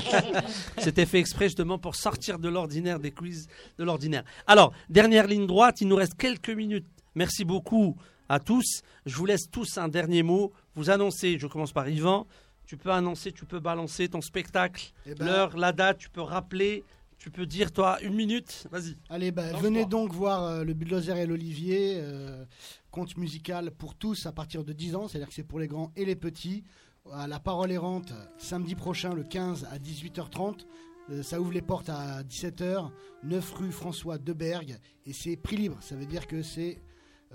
C'était fait exprès justement pour sortir de l'ordinaire, des quiz de l'ordinaire. Alors, dernière ligne droite, il nous reste quelques minutes. Merci beaucoup à tous. Je vous laisse tous un dernier mot. Vous annoncez, je commence par Yvan, tu peux annoncer, tu peux balancer ton spectacle, Eh ben, l'heure, la date, tu peux rappeler, tu peux dire toi une minute. Vas-y. Allez, bah, venez donc voir euh, le Bulldozer et l'Olivier, euh, conte musical pour tous à partir de 10 ans, c'est-à-dire que c'est pour les grands et les petits. À la parole errante, samedi prochain, le 15 à 18h30. Euh, ça ouvre les portes à 17h, 9 rue François Debergue, et c'est prix libre. Ça veut dire que c'est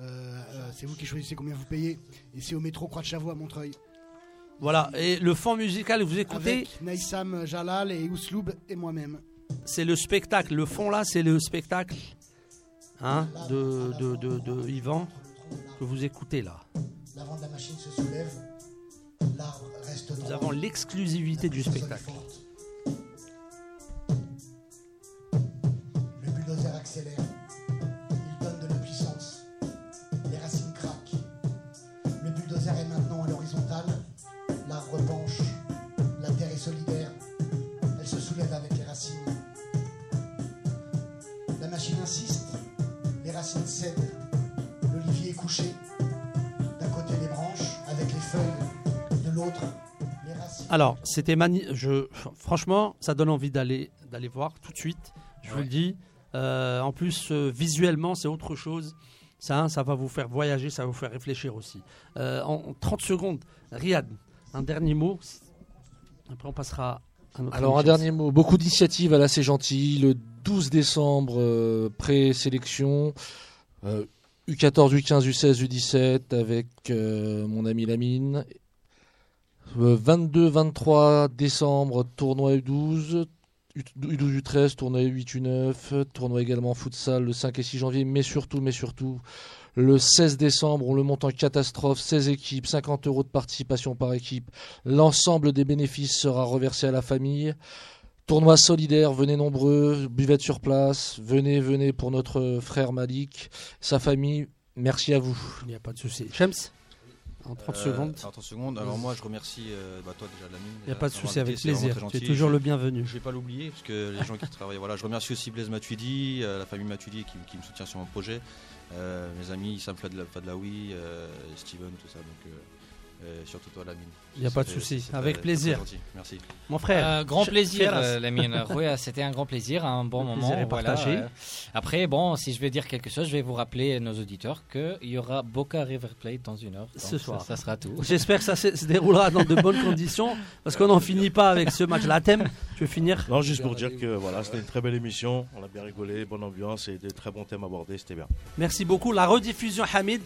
euh, euh, c'est vous qui choisissez combien vous payez, et c'est au métro Croix de Chavaux à Montreuil. Voilà. Et le fond musical, vous écoutez Avec Naïsam Jalal et Ousloub et moi-même. c'est le spectacle. Le fond là, c'est le spectacle hein, de, de, de, de Yvan que vous écoutez là. L'avant de la machine se soulève, l'arbre reste Nous avons l'exclusivité du spectacle. Alors, c'était mani je franchement, ça donne envie d'aller d'aller voir tout de suite. Je vous le dis. Euh, en plus, euh, visuellement, c'est autre chose. Ça, hein, ça va vous faire voyager, ça va vous faire réfléchir aussi. Euh, en, en 30 secondes, Riyad, un dernier mot. Après, on passera à notre Alors un dernier mot, beaucoup d'initiatives à la C'est gentil. Le 12 décembre, pré-sélection, euh, U14, U15, U16, U17 avec mon ami Lamine. Euh, 22-23 décembre, tournoi U12. U12, U13, tournoi U8, U9, tournoi également futsal le 5 et 6 janvier, mais surtout, mais surtout, le 16 décembre, on le monte en catastrophe, 16 équipes, 50 euros de participation par équipe. L'ensemble des bénéfices sera reversé à la famille. Tournoi solidaire, venez nombreux, buvette sur place, venez, venez pour notre frère Malik, sa famille, merci à vous. Il n'y a pas de souci. Shems, en 30 Euh, secondes. alors, 30 secondes. Alors moi, je remercie euh, bah, toi déjà de la mine. Il n'y a pas de souci, avec plaisir. Tu es toujours Je- le bienvenu. Je vais pas l'oublier parce que les gens qui travaillent. Voilà, je remercie aussi Blaise Matuidi, euh, la famille Matuidi qui, qui me soutient sur mon projet, euh, mes amis Sam Fadla- Fadlaoui, Steven, tout ça. Donc euh, euh, surtout toi, Lamine. Il y a pas de souci. Avec plaisir. Merci. Mon frère. Euh, grand plaisir, Feras. euh, Lamine. Oui, euh, c'était un grand plaisir, un bon Le moment. voilà, partagé. euh. Après, bon, si je vais dire quelque chose, je vais vous rappeler, nos auditeurs, qu'il y aura Boca River Plate dans une heure. Ce soir. Ça, ça sera tout. J'espère que ça se se déroulera dans de bonnes conditions parce qu'on n'en finit pas avec ce match. La thème, tu veux finir Non, juste pour dire que voilà, c'était une très belle émission. On a bien rigolé, bonne ambiance et des très bons thèmes abordés. C'était bien. Merci beaucoup. La rediffusion, Hamid,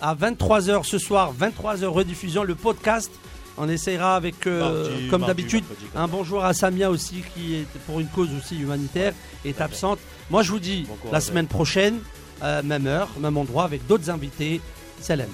à 23h ce soir, 23h rediffusion, le podcast. On essaiera avec, euh, Mardi, comme d'habitude, un bonjour à Samia aussi, qui est pour une cause aussi humanitaire, est absente. Moi, je vous dis, Bon la semaine prochaine, euh, même heure, même endroit, avec d'autres invités. Salam.